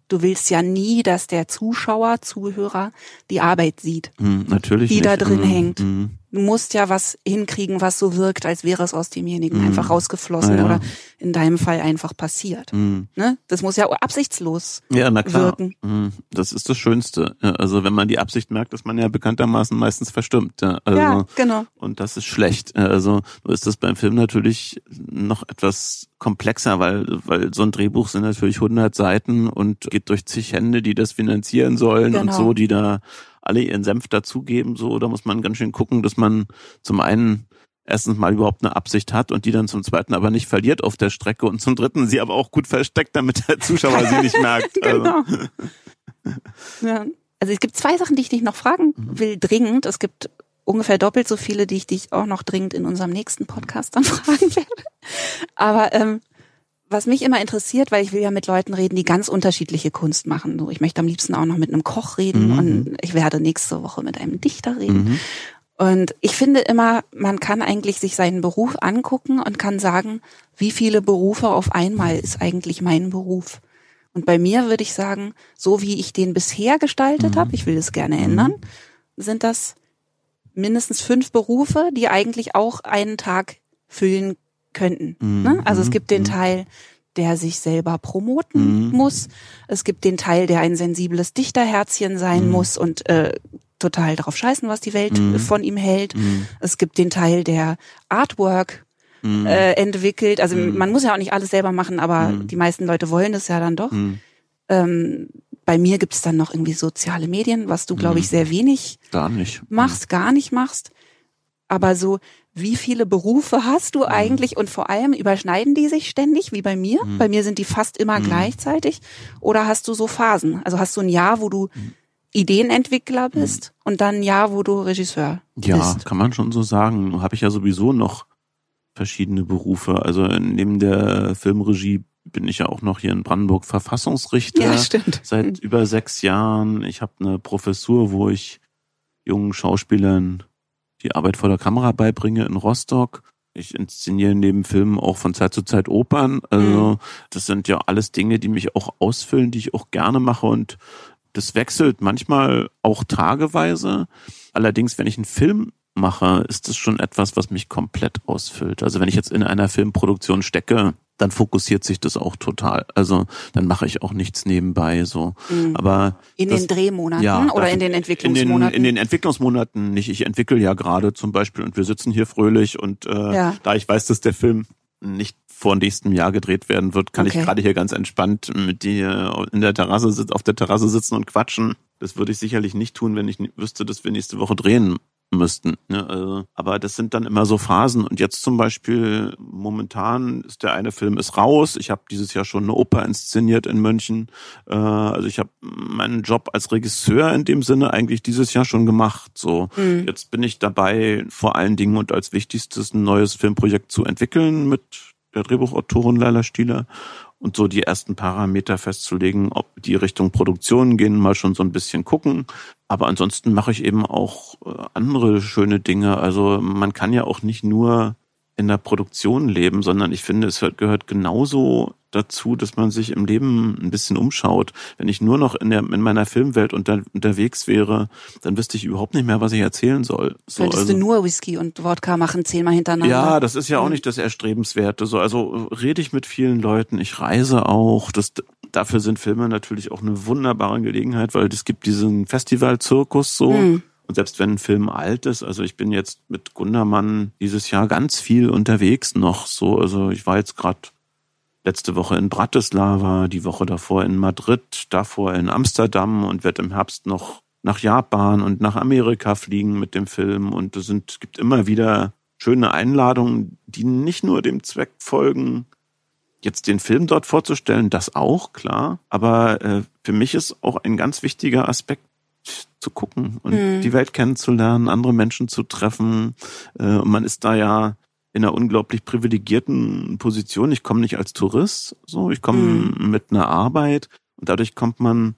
du willst ja nie, dass der Zuschauer, Zuhörer die Arbeit sieht, mm, natürlich die nicht. da drin mm, hängt. Mm du musst ja was hinkriegen, was so wirkt, als wäre es aus demjenigen mm. einfach rausgeflossen ah, ja. oder in deinem Fall einfach passiert. Mm. Ne? Das muss ja absichtslos ja, na klar. wirken. Mm. Das ist das Schönste. Also wenn man die Absicht merkt, dass man ja bekanntermaßen meistens verstimmt. Ja, also, ja genau. Und das ist schlecht. Also so ist das beim Film natürlich noch etwas komplexer, weil, weil so ein Drehbuch sind natürlich 100 Seiten und geht durch zig Hände, die das finanzieren sollen genau. und so, die da alle ihren Senf dazugeben, so, da muss man ganz schön gucken, dass man zum einen erstens mal überhaupt eine Absicht hat und die dann zum zweiten aber nicht verliert auf der Strecke und zum dritten sie aber auch gut versteckt, damit der Zuschauer sie nicht merkt. [laughs] genau. Also. Ja. also es gibt zwei Sachen, die ich dich noch fragen mhm. will, dringend. Es gibt ungefähr doppelt so viele, die ich dich auch noch dringend in unserem nächsten Podcast dann [laughs] fragen werde. Aber ähm, was mich immer interessiert, weil ich will ja mit Leuten reden, die ganz unterschiedliche Kunst machen. So, ich möchte am liebsten auch noch mit einem Koch reden mhm. und ich werde nächste Woche mit einem Dichter reden. Mhm. Und ich finde immer, man kann eigentlich sich seinen Beruf angucken und kann sagen, wie viele Berufe auf einmal ist eigentlich mein Beruf. Und bei mir würde ich sagen, so wie ich den bisher gestaltet mhm. habe, ich will das gerne mhm. ändern, sind das mindestens fünf Berufe, die eigentlich auch einen Tag füllen könnten. Mhm. Ne? Also es gibt den mhm. Teil, der sich selber promoten mhm. muss. Es gibt den Teil, der ein sensibles Dichterherzchen sein mhm. muss und äh, total drauf scheißen, was die Welt mhm. von ihm hält. Mhm. Es gibt den Teil, der Artwork mhm. äh, entwickelt. Also mhm. man muss ja auch nicht alles selber machen, aber die meisten Leute wollen das ja dann doch. Ähm, bei mir gibt es dann noch irgendwie soziale Medien, was du, glaube ich, sehr wenig gar nicht. machst, gar nicht machst. Aber so wie viele Berufe hast du mhm. eigentlich und vor allem überschneiden die sich ständig, wie bei mir? Mhm. Bei mir sind die fast immer mhm. gleichzeitig. Oder hast du so Phasen? Also hast du ein Jahr, wo du mhm. Ideenentwickler mhm. bist und dann ein Jahr, wo du Regisseur ja, bist? Ja, kann man schon so sagen. Habe ich ja sowieso noch verschiedene Berufe. Also neben der Filmregie bin ich ja auch noch hier in Brandenburg Verfassungsrichter. Ja, stimmt. Seit mhm. über sechs Jahren. Ich habe eine Professur, wo ich jungen Schauspielern die Arbeit vor der Kamera beibringe in Rostock. Ich inszeniere neben Filmen auch von Zeit zu Zeit Opern. Also mhm. das sind ja alles Dinge, die mich auch ausfüllen, die ich auch gerne mache und das wechselt manchmal auch tageweise. Allerdings, wenn ich einen Film mache, ist das schon etwas, was mich komplett ausfüllt. Also wenn ich jetzt in einer Filmproduktion stecke, dann fokussiert sich das auch total. Also dann mache ich auch nichts nebenbei so. Mhm. Aber in das, den Drehmonaten ja, oder in den Entwicklungsmonaten? In den, in den Entwicklungsmonaten nicht. Ich entwickle ja gerade zum Beispiel und wir sitzen hier fröhlich und äh, ja. da ich weiß, dass der Film nicht vor nächstem Jahr gedreht werden wird, kann okay. ich gerade hier ganz entspannt mit dir in der Terrasse auf der Terrasse sitzen und quatschen. Das würde ich sicherlich nicht tun, wenn ich wüsste, dass wir nächste Woche drehen müssten. Ne? Also, aber das sind dann immer so Phasen. Und jetzt zum Beispiel, momentan ist der eine Film ist raus. Ich habe dieses Jahr schon eine Oper inszeniert in München. Äh, also ich habe meinen Job als Regisseur in dem Sinne eigentlich dieses Jahr schon gemacht. So, mhm. jetzt bin ich dabei, vor allen Dingen und als wichtigstes ein neues Filmprojekt zu entwickeln mit der Drehbuchautorin Leila Stieler und so die ersten Parameter festzulegen, ob die Richtung Produktion gehen, mal schon so ein bisschen gucken. Aber ansonsten mache ich eben auch äh, andere schöne Dinge. Also man kann ja auch nicht nur in der Produktion leben, sondern ich finde, es gehört genauso dazu, dass man sich im Leben ein bisschen umschaut. Wenn ich nur noch in, der, in meiner Filmwelt unter, unterwegs wäre, dann wüsste ich überhaupt nicht mehr, was ich erzählen soll. So, Könntest also, du nur Whisky und Wodka machen, zehnmal hintereinander? Ja, das ist ja auch nicht das Erstrebenswerte. So, also rede ich mit vielen Leuten, ich reise auch. Das, dafür sind Filme natürlich auch eine wunderbare Gelegenheit, weil es gibt diesen Festivalzirkus so. Mhm und selbst wenn ein Film alt ist, also ich bin jetzt mit Gundermann dieses Jahr ganz viel unterwegs noch so. Also ich war jetzt gerade letzte Woche in Bratislava, die Woche davor in Madrid, davor in Amsterdam und werde im Herbst noch nach Japan und nach Amerika fliegen mit dem Film. Und es sind, gibt immer wieder schöne Einladungen, die nicht nur dem Zweck folgen, jetzt den Film dort vorzustellen, das auch, klar. Aber äh, für mich ist auch ein ganz wichtiger Aspekt zu gucken und mhm. die Welt kennenzulernen, andere Menschen zu treffen. Äh, und man ist da ja in einer unglaublich privilegierten Position. Ich komme nicht als Tourist, so ich komme mhm. mit einer Arbeit und dadurch kommt man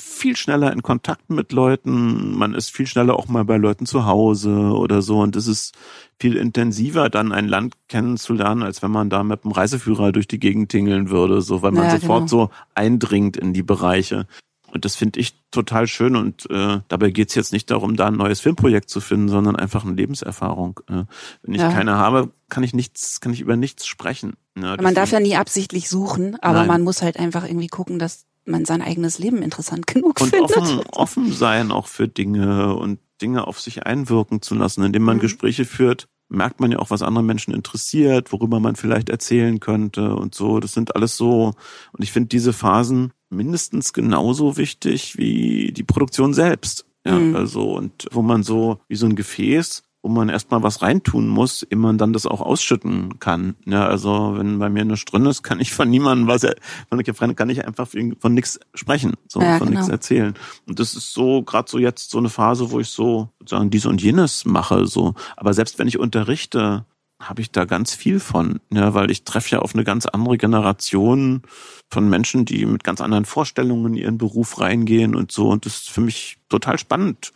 viel schneller in Kontakt mit Leuten, man ist viel schneller auch mal bei Leuten zu Hause oder so und es ist viel intensiver dann ein Land kennenzulernen, als wenn man da mit einem Reiseführer durch die Gegend tingeln würde, so weil man ja, sofort genau. so eindringt in die Bereiche. Und das finde ich total schön. Und äh, dabei geht es jetzt nicht darum, da ein neues Filmprojekt zu finden, sondern einfach eine Lebenserfahrung. Äh, wenn ich ja. keine habe, kann ich nichts, kann ich über nichts sprechen. Ja, man darf ja nie absichtlich suchen, aber Nein. man muss halt einfach irgendwie gucken, dass man sein eigenes Leben interessant [laughs] genug und findet. Offen, offen sein auch für Dinge und Dinge auf sich einwirken zu lassen, indem man mhm. Gespräche führt merkt man ja auch, was andere Menschen interessiert, worüber man vielleicht erzählen könnte und so. Das sind alles so, und ich finde diese Phasen mindestens genauso wichtig wie die Produktion selbst. Ja, mhm. also, und wo man so, wie so ein Gefäß, wo man erstmal was reintun muss, ehe man dann das auch ausschütten kann. Ja, also wenn bei mir eine drin ist, kann ich von niemandem was, von der Fremde kann ich einfach von nichts sprechen, so ja, von genau. nichts erzählen. Und das ist so gerade so jetzt so eine Phase, wo ich so sozusagen dies und jenes mache, so. Aber selbst wenn ich unterrichte, habe ich da ganz viel von, ja, weil ich treffe ja auf eine ganz andere Generation von Menschen, die mit ganz anderen Vorstellungen in ihren Beruf reingehen und so. Und das ist für mich total spannend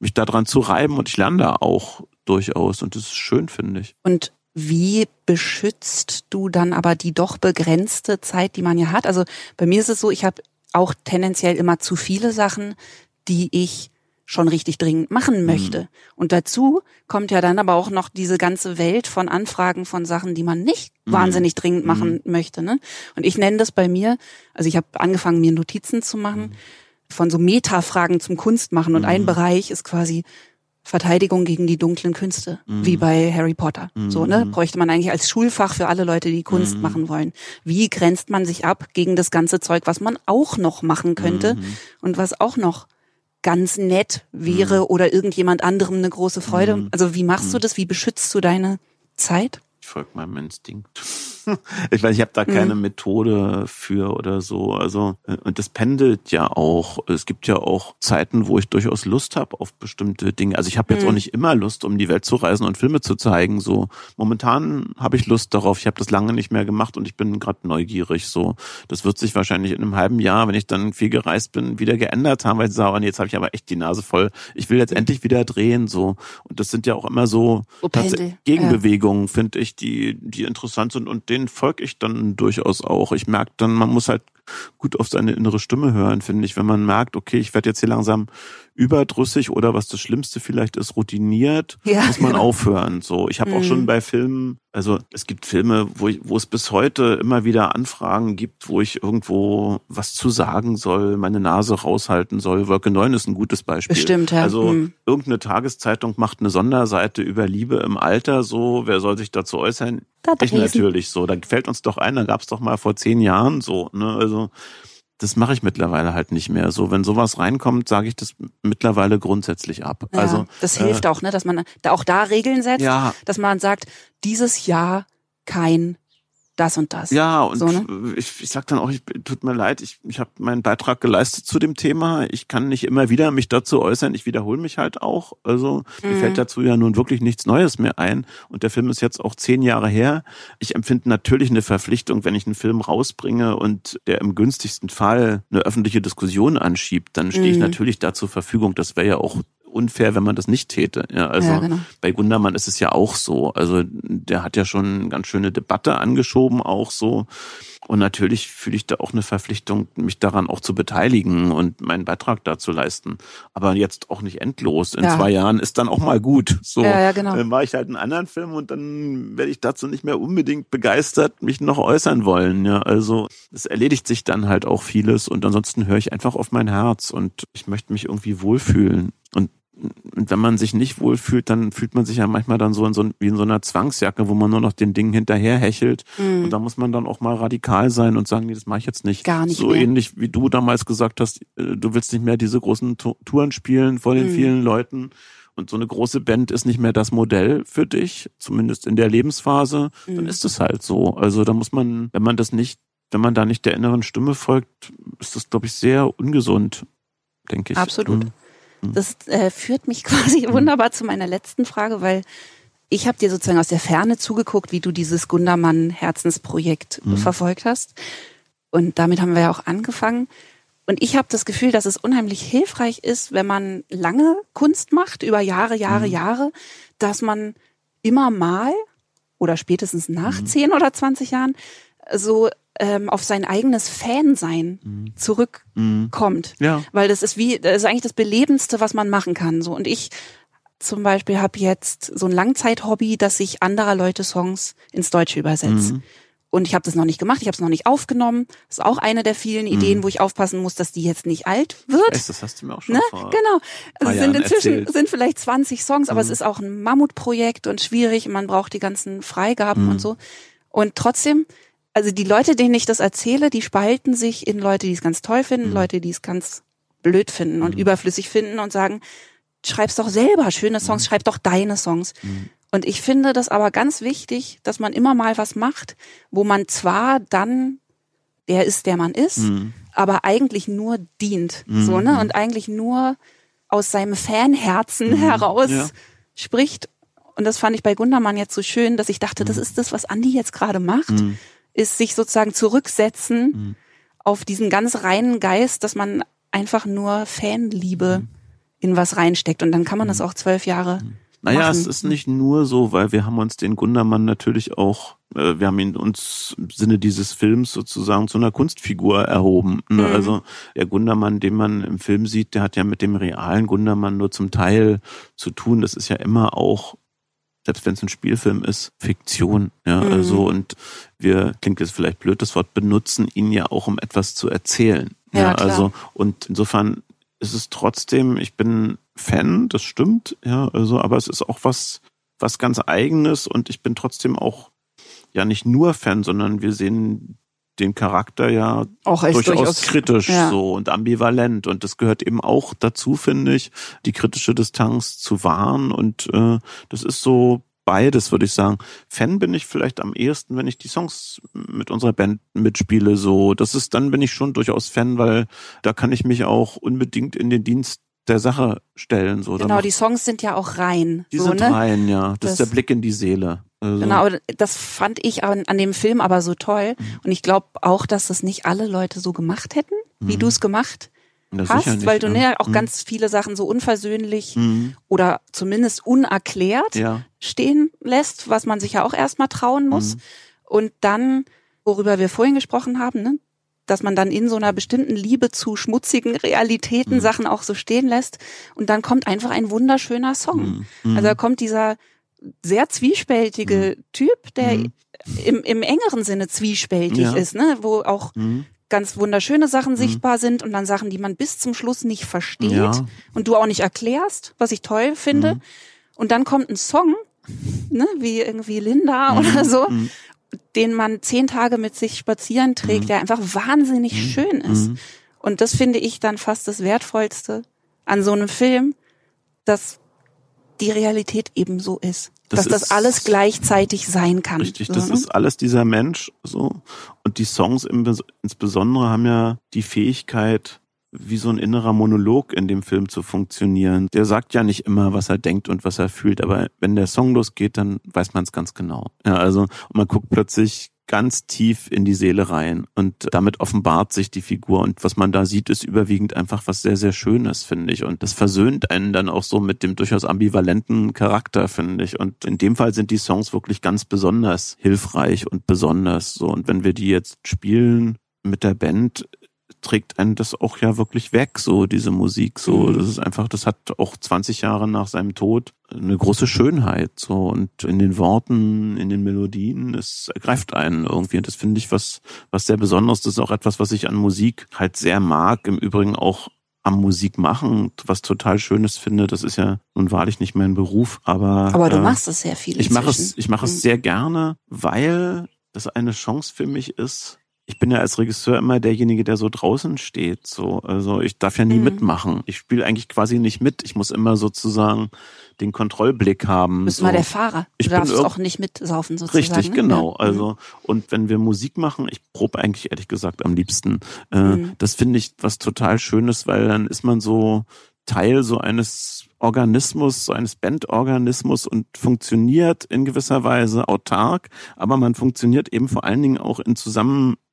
mich daran zu reiben und ich lerne da auch durchaus und das ist schön, finde ich. Und wie beschützt du dann aber die doch begrenzte Zeit, die man ja hat? Also bei mir ist es so, ich habe auch tendenziell immer zu viele Sachen, die ich schon richtig dringend machen mhm. möchte. Mhm. Und dazu kommt ja dann aber auch noch diese ganze Welt von Anfragen von Sachen, die man nicht mhm. wahnsinnig dringend machen mhm. möchte. Ne? Und ich nenne das bei mir, also ich habe angefangen, mir Notizen zu machen mhm von so Metafragen zum Kunstmachen und mhm. ein Bereich ist quasi Verteidigung gegen die dunklen Künste, mhm. wie bei Harry Potter. Mhm. So, ne? Bräuchte man eigentlich als Schulfach für alle Leute, die Kunst mhm. machen wollen. Wie grenzt man sich ab gegen das ganze Zeug, was man auch noch machen könnte mhm. und was auch noch ganz nett wäre mhm. oder irgendjemand anderem eine große Freude? Mhm. Also wie machst du das? Wie beschützt du deine Zeit? Ich folge meinem Instinkt. [laughs] ich weiß, ich habe da keine mhm. Methode für oder so. Also äh, und das pendelt ja auch. Es gibt ja auch Zeiten, wo ich durchaus Lust habe auf bestimmte Dinge. Also ich habe jetzt mhm. auch nicht immer Lust, um die Welt zu reisen und Filme zu zeigen. So momentan habe ich Lust darauf. Ich habe das lange nicht mehr gemacht und ich bin gerade neugierig. So, das wird sich wahrscheinlich in einem halben Jahr, wenn ich dann viel gereist bin, wieder geändert haben, weil ich sage, jetzt habe ich aber echt die Nase voll. Ich will jetzt endlich wieder drehen. So und das sind ja auch immer so, so Gegenbewegungen, ja. finde ich, die die interessant sind und den denen folge ich dann durchaus auch. Ich merke dann, man muss halt gut auf seine innere Stimme hören, finde ich, wenn man merkt, okay, ich werde jetzt hier langsam überdrüssig oder was das Schlimmste vielleicht ist, routiniert, ja, muss man genau. aufhören. So, ich habe mhm. auch schon mhm. bei Filmen, also es gibt Filme, wo ich, wo es bis heute immer wieder Anfragen gibt, wo ich irgendwo was zu sagen soll, meine Nase raushalten soll. Wolke 9 ist ein gutes Beispiel. Bestimmt, ja. Also mhm. irgendeine Tageszeitung macht eine Sonderseite über Liebe im Alter, so, wer soll sich dazu äußern? Ich natürlich so. Da fällt uns doch ein, da gab es doch mal vor zehn Jahren so, ne? Also das mache ich mittlerweile halt nicht mehr. So, wenn sowas reinkommt, sage ich das mittlerweile grundsätzlich ab. Ja, also das hilft äh, auch, ne, dass man da auch da Regeln setzt, ja. dass man sagt, dieses Jahr kein das und das. Ja, und so, ne? ich, ich sag dann auch, ich, tut mir leid, ich, ich habe meinen Beitrag geleistet zu dem Thema. Ich kann nicht immer wieder mich dazu äußern. Ich wiederhole mich halt auch. Also mhm. mir fällt dazu ja nun wirklich nichts Neues mehr ein. Und der Film ist jetzt auch zehn Jahre her. Ich empfinde natürlich eine Verpflichtung, wenn ich einen Film rausbringe und der im günstigsten Fall eine öffentliche Diskussion anschiebt, dann stehe ich mhm. natürlich da zur Verfügung. Das wäre ja auch unfair, wenn man das nicht täte. Ja, also ja, genau. bei Gundermann ist es ja auch so. Also der hat ja schon eine ganz schöne Debatte angeschoben, auch so. Und natürlich fühle ich da auch eine Verpflichtung, mich daran auch zu beteiligen und meinen Beitrag dazu leisten. Aber jetzt auch nicht endlos. In ja. zwei Jahren ist dann auch mal gut. So ja, ja, genau. dann mache ich halt einen anderen Film und dann werde ich dazu nicht mehr unbedingt begeistert mich noch äußern wollen. Ja, also es erledigt sich dann halt auch vieles und ansonsten höre ich einfach auf mein Herz und ich möchte mich irgendwie wohlfühlen. Und und wenn man sich nicht wohlfühlt, dann fühlt man sich ja manchmal dann so in so wie in so einer Zwangsjacke, wo man nur noch den Dingen hinterher hechelt. Mm. Und da muss man dann auch mal radikal sein und sagen, nee, das mache ich jetzt nicht. Gar nicht. So mehr. ähnlich wie du damals gesagt hast, äh, du willst nicht mehr diese großen Touren spielen vor den mm. vielen Leuten. Und so eine große Band ist nicht mehr das Modell für dich, zumindest in der Lebensphase, mm. dann ist es halt so. Also da muss man, wenn man das nicht, wenn man da nicht der inneren Stimme folgt, ist das, glaube ich, sehr ungesund, denke ich. Absolut. Mhm. Das äh, führt mich [laughs] quasi mhm. wunderbar zu meiner letzten Frage, weil ich habe dir sozusagen aus der Ferne zugeguckt, wie du dieses Gundermann-Herzensprojekt mhm. verfolgt hast. Und damit haben wir ja auch angefangen. Und ich habe das Gefühl, dass es unheimlich hilfreich ist, wenn man lange Kunst macht, über Jahre, Jahre, mhm. Jahre, dass man immer mal oder spätestens nach mhm. 10 oder 20 Jahren so ähm, auf sein eigenes Fansein mhm. zurückkommt. Mhm. Ja. Weil das ist wie, das ist eigentlich das Belebendste, was man machen kann. So und ich zum Beispiel habe jetzt so ein Langzeithobby, dass ich anderer Leute Songs ins Deutsche übersetze. Mhm. Und ich habe das noch nicht gemacht, ich habe es noch nicht aufgenommen. Das ist auch eine der vielen mhm. Ideen, wo ich aufpassen muss, dass die jetzt nicht alt wird. Weiß, das hast du mir auch schon ne? vor Genau. Also es sind inzwischen erzählt. sind vielleicht 20 Songs, aber mhm. es ist auch ein Mammutprojekt und schwierig. Man braucht die ganzen Freigaben mhm. und so. Und trotzdem also die Leute, denen ich das erzähle, die spalten sich in Leute, die es ganz toll finden, mhm. Leute, die es ganz blöd finden und Mhm. überflüssig finden und sagen, schreib's doch selber schöne Songs, schreib doch deine Songs. Mhm. Und ich finde das aber ganz wichtig, dass man immer mal was macht, wo man zwar dann der ist, der man ist, Mhm. aber eigentlich nur dient, Mhm. so, ne? Und eigentlich nur aus seinem Fanherzen heraus Ja. spricht. Und das fand ich bei Gundermann jetzt so schön, dass ich dachte, das ist das, was Andi jetzt gerade macht, Mhm. Ist sich sozusagen zurücksetzen Mhm. auf diesen ganz reinen Geist, dass man einfach nur Fanliebe Mhm. in was reinsteckt. Und dann kann man das auch zwölf Jahre Naja, machen. es ist nicht nur so, weil wir haben uns den Gundermann natürlich auch, äh, wir haben ihn uns im Sinne dieses Films sozusagen zu einer Kunstfigur erhoben. Ne? Mhm. Also der Gundermann, den man im Film sieht, der hat ja mit dem realen Gundermann nur zum Teil zu tun. Das ist ja immer auch selbst wenn es ein Spielfilm ist, Fiktion. Ja, Mhm. also und wir, klingt jetzt vielleicht blöd, das Wort benutzen ihn ja auch, um etwas zu erzählen. Ja, klar. also und insofern ist es trotzdem, ich bin Fan, das stimmt, ja, also, aber es ist auch was, was ganz eigenes und ich bin trotzdem auch ja nicht nur Fan, sondern wir sehen den Charakter ja auch durchaus, durchaus, kritisch ja. so und ambivalent und das gehört eben auch dazu, finde ich, die kritische Distanz zu wahren und äh, das ist so beides, würde ich sagen. Fan bin ich vielleicht am ehesten, wenn ich die Songs mit unserer Band mitspiele, so. Das ist, dann bin ich schon durchaus Fan, weil da kann ich mich auch unbedingt in den Dienst der Sache stellen, so. Genau, die Songs sind ja auch rein. die so, sind ne? rein, ja. Das, Das- ist der Blick in die Seele. Also, Genau, das fand ich an, an dem Film aber so toll. Mhm. Und ich glaube auch, dass das nicht alle Leute so gemacht hätten, wie Mhm. du es gemacht hast, sicher nicht, weil du ja. ne, auch Mhm. ganz viele Sachen so unversöhnlich Mhm. oder zumindest unerklärt Ja. stehen lässt, was man sich ja auch erstmal trauen muss. Mhm. Und dann, worüber wir vorhin gesprochen haben, ne, dass man dann in so einer bestimmten Liebe zu schmutzigen Realitäten Mhm. Sachen auch so stehen lässt. Und dann kommt einfach ein wunderschöner Song. Mhm. Mhm. Also da kommt dieser sehr zwiespältige Typ, der Mhm. im, im engeren Sinne zwiespältig Ja. ist, ne? wo auch Mhm. Ganz wunderschöne Sachen sichtbar sind und dann Sachen, die man bis zum Schluss nicht versteht Ja. und du auch nicht erklärst, was ich toll finde. Mhm. Und dann kommt ein Song, ne, wie irgendwie Linda oder so, Mhm. den man zehn Tage mit sich spazieren trägt, Mhm. der einfach wahnsinnig schön ist. Mhm. Und das finde ich dann fast das Wertvollste an so einem Film, dass die Realität eben so ist. Das dass das ist- alles gleichzeitig sein kann. Richtig, das ne? ist alles dieser Mensch so. Und die Songs im, Bes- insbesondere haben ja die Fähigkeit, wie so ein innerer Monolog in dem Film zu funktionieren. Der sagt ja nicht immer, was er denkt und was er fühlt, aber wenn der Song losgeht, dann weiß man es ganz genau. Ja, also und man guckt plötzlich ganz tief in die Seele rein und damit offenbart sich die Figur und was man da sieht, ist überwiegend einfach was sehr, sehr Schönes, finde ich. Und das versöhnt einen dann auch so mit dem durchaus ambivalenten Charakter, finde ich. Und in dem Fall sind die Songs wirklich ganz besonders hilfreich und besonders so. Und wenn wir die jetzt spielen mit der Band, trägt einen das auch ja wirklich weg, so diese Musik, so. Mhm. Das ist einfach, das hat auch 20 Jahre nach seinem Tod eine große Schönheit, so. Und in den Worten, in den Melodien, es ergreift einen irgendwie. Und das finde ich was, was sehr Besonderes. Das ist auch etwas, was ich an Musik halt sehr mag. Im Übrigen auch am Musik machen, was total Schönes finde. Das ist ja nun wahrlich nicht mein Beruf, aber. Aber du äh, machst es sehr viel. ich mache es, ich mache es Mhm. sehr gerne, weil das eine Chance für mich ist. Ich bin ja als Regisseur immer derjenige, der so draußen steht. So, also ich darf ja nie Mhm. mitmachen. Ich spiele eigentlich quasi nicht mit. Ich muss immer sozusagen den Kontrollblick haben. Du bist so. mal der Fahrer. Du Ich darfst auch nicht mitsaufen sozusagen. Richtig, ne? genau. Ja. Also und wenn wir Musik machen, ich probe eigentlich ehrlich gesagt am liebsten. Äh, Mhm. Das finde ich was total Schönes, weil dann ist man so Teil so eines Organismus, so eines Bandorganismus und funktioniert in gewisser Weise autark, aber man funktioniert eben vor allen Dingen auch in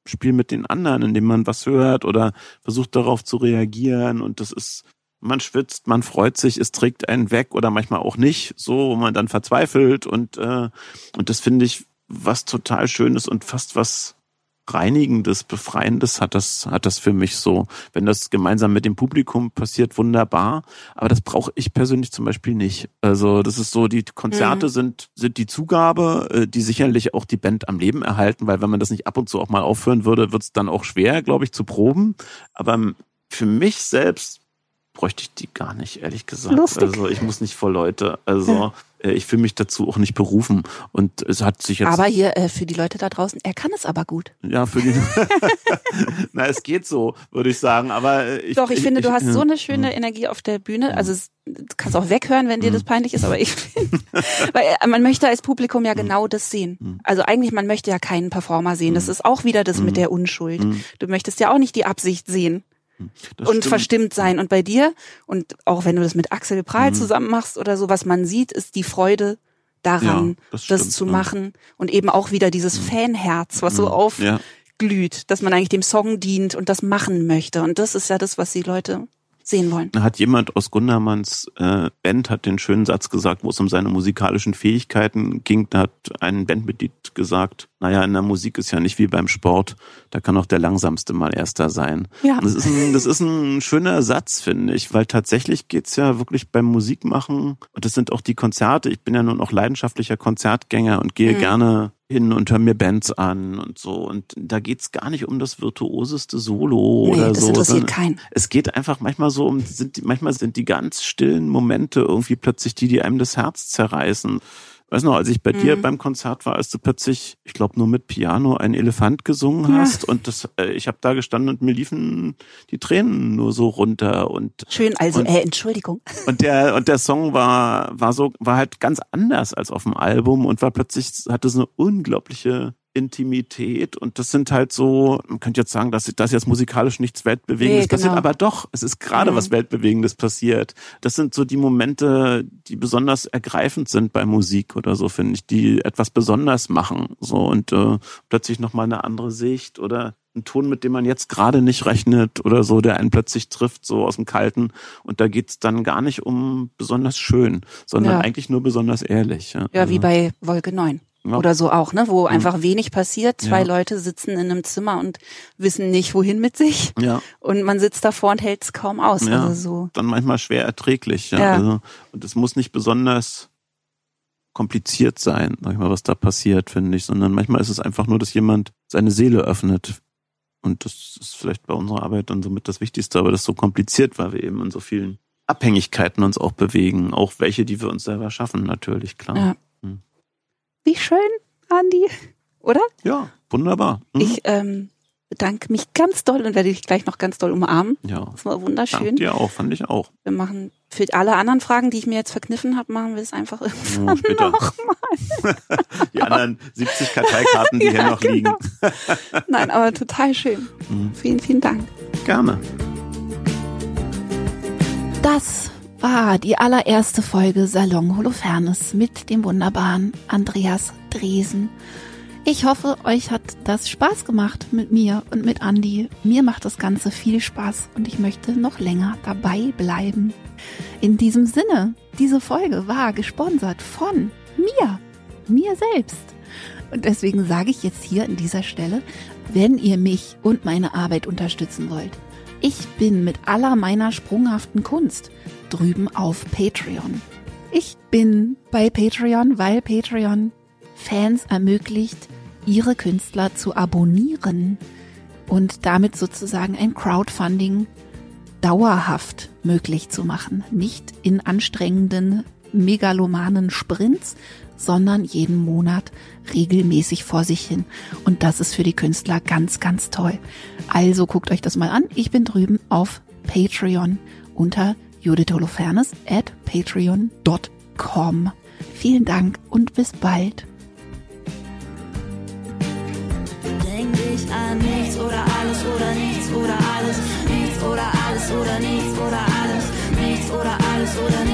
Zusammenspiel mit den anderen, indem man was hört oder versucht darauf zu reagieren und das ist man schwitzt, man freut sich, es trägt einen weg oder manchmal auch nicht, so wo man dann verzweifelt und äh, und das finde ich was total Schönes und fast was Reinigendes, Befreiendes hat das, hat das für mich so. Wenn das gemeinsam mit dem Publikum passiert, wunderbar. Aber das brauche ich persönlich zum Beispiel nicht. Also das ist so, die Konzerte Mhm. sind, sind die Zugabe, äh, die sicherlich auch die Band am Leben erhalten, weil wenn man das nicht ab und zu auch mal aufhören würde, wird es dann auch schwer, glaube ich, zu proben. Aber für mich selbst bräuchte ich die gar nicht, ehrlich gesagt. Lustig. Also ich muss nicht vor Leute. Also äh, ich fühle mich dazu auch nicht berufen. Und es hat sich jetzt. Aber hier äh, für die Leute da draußen, er kann es aber gut. ja, für die. [laughs] [laughs] Na, es geht so, würde ich sagen. Aber äh, ich, Doch, ich, finde, du hast so eine schöne Mhm. Energie auf der Bühne. Also es, du kannst auch weghören, wenn dir das peinlich ist, aber ich [laughs] finde, weil äh, man möchte als Publikum Mhm. ja genau das sehen. Also eigentlich, man möchte ja keinen Performer sehen. Mhm. Das ist auch wieder das mit der Unschuld. Du möchtest ja auch nicht die Absicht sehen. Das und stimmt. verstimmt sein. Und bei dir, und auch wenn du das mit Axel Prahl Mhm. zusammen machst oder so, was man sieht, ist die Freude daran, Ja, das das, stimmt, zu ja. machen. Und eben auch wieder dieses Fanherz, was so Ja. aufglüht, dass man eigentlich dem Song dient und das machen möchte. Und das ist ja das, was die Leute sehen wollen. Da hat jemand aus Gundermanns äh, Band hat den schönen Satz gesagt, wo es um seine musikalischen Fähigkeiten ging. Da hat ein Bandmitglied gesagt, naja, in der Musik ist ja nicht wie beim Sport, da kann auch der Langsamste mal Erster sein. Ja. Das ist ein, das ist ein schöner Satz, finde ich, weil tatsächlich geht's ja wirklich beim Musikmachen, und das sind auch die Konzerte, ich bin ja nun auch leidenschaftlicher Konzertgänger und gehe Mhm. gerne hin und höre mir Bands an und so. Und da geht's gar nicht um das virtuoseste Solo Nee, oder das so. interessiert keinen. Es geht einfach manchmal so um, sind die, manchmal sind die ganz stillen Momente irgendwie plötzlich die, die einem das Herz zerreißen. Weiß noch, als ich bei dir Mhm. beim Konzert war, als du plötzlich, ich glaube nur mit Piano, ein Elefant gesungen Ja. hast und das, äh, ich habe da gestanden und mir liefen die Tränen nur so runter und Schön, also, Und- äh, Entschuldigung. [laughs] und der und der Song war war so war halt ganz anders als auf dem Album und war plötzlich hatte so eine unglaubliche Intimität und das sind halt so man könnte jetzt sagen dass das jetzt musikalisch nichts weltbewegendes Nee, passiert genau. aber doch es ist gerade Mhm. was weltbewegendes passiert das sind so die Momente die besonders ergreifend sind bei Musik oder so finde ich die etwas besonders machen so und äh, plötzlich noch mal eine andere Sicht oder ein Ton, mit dem man jetzt gerade nicht rechnet oder so, der einen plötzlich trifft, so aus dem Kalten. Und da geht's dann gar nicht um besonders schön, sondern Ja. eigentlich nur besonders ehrlich. Ja, Ja, wie Also, bei Wolke 9. Ja. Oder so auch, ne? Wo einfach wenig passiert. Zwei Ja. Leute sitzen in einem Zimmer und wissen nicht, wohin mit sich. Ja, Und man sitzt davor und hält es kaum aus. Ja. Also so. dann manchmal schwer erträglich. Ja. Ja. Also, und es muss nicht besonders kompliziert sein, sag ich mal, was da passiert, finde ich, sondern manchmal ist es einfach nur, dass jemand seine Seele öffnet. Und das ist vielleicht bei unserer Arbeit dann somit das Wichtigste, aber das ist so kompliziert, weil wir eben in so vielen Abhängigkeiten uns auch bewegen, auch welche, die wir uns selber schaffen, natürlich, klar. Ja. Wie schön, Andi. Oder? Ja, wunderbar. Mhm. Ich ähm, bedanke mich ganz doll und werde dich gleich noch ganz doll umarmen. ja, Das war wunderschön. dir auch, fand ich auch. Wir machen für alle anderen Fragen, die ich mir jetzt verkniffen habe, machen wir es einfach Oh, irgendwann später. noch. [laughs] Die anderen 70 Karteikarten, die [laughs] hier Ja, noch liegen. genau. [laughs] Nein, aber total schön. Mhm. Vielen, vielen Dank. Gerne. Das war die allererste Folge Salon Holofernes mit dem wunderbaren Andreas Dresen. Ich hoffe, euch hat das Spaß gemacht mit mir und mit Andi. Mir macht das Ganze viel Spaß und ich möchte noch länger dabei bleiben. In diesem Sinne, diese Folge war gesponsert von mir, mir selbst. Und deswegen sage ich jetzt hier an dieser Stelle, wenn ihr mich und meine Arbeit unterstützen wollt, ich bin mit aller meiner sprunghaften Kunst drüben auf Patreon. Ich bin bei Patreon, weil Patreon Fans ermöglicht, ihre Künstler zu abonnieren und damit sozusagen ein Crowdfunding dauerhaft möglich zu machen. Nicht in anstrengenden, megalomanen Sprints, sondern jeden Monat regelmäßig vor sich hin. Und das ist für die Künstler ganz, ganz toll. Also guckt euch das mal an. Ich bin drüben auf Patreon unter Judith Holofernes at patreon.com. Vielen Dank und bis bald. Denk dich an nichts oder alles oder nichts oder alles. Nichts oder alles oder nichts oder alles. Nichts oder alles oder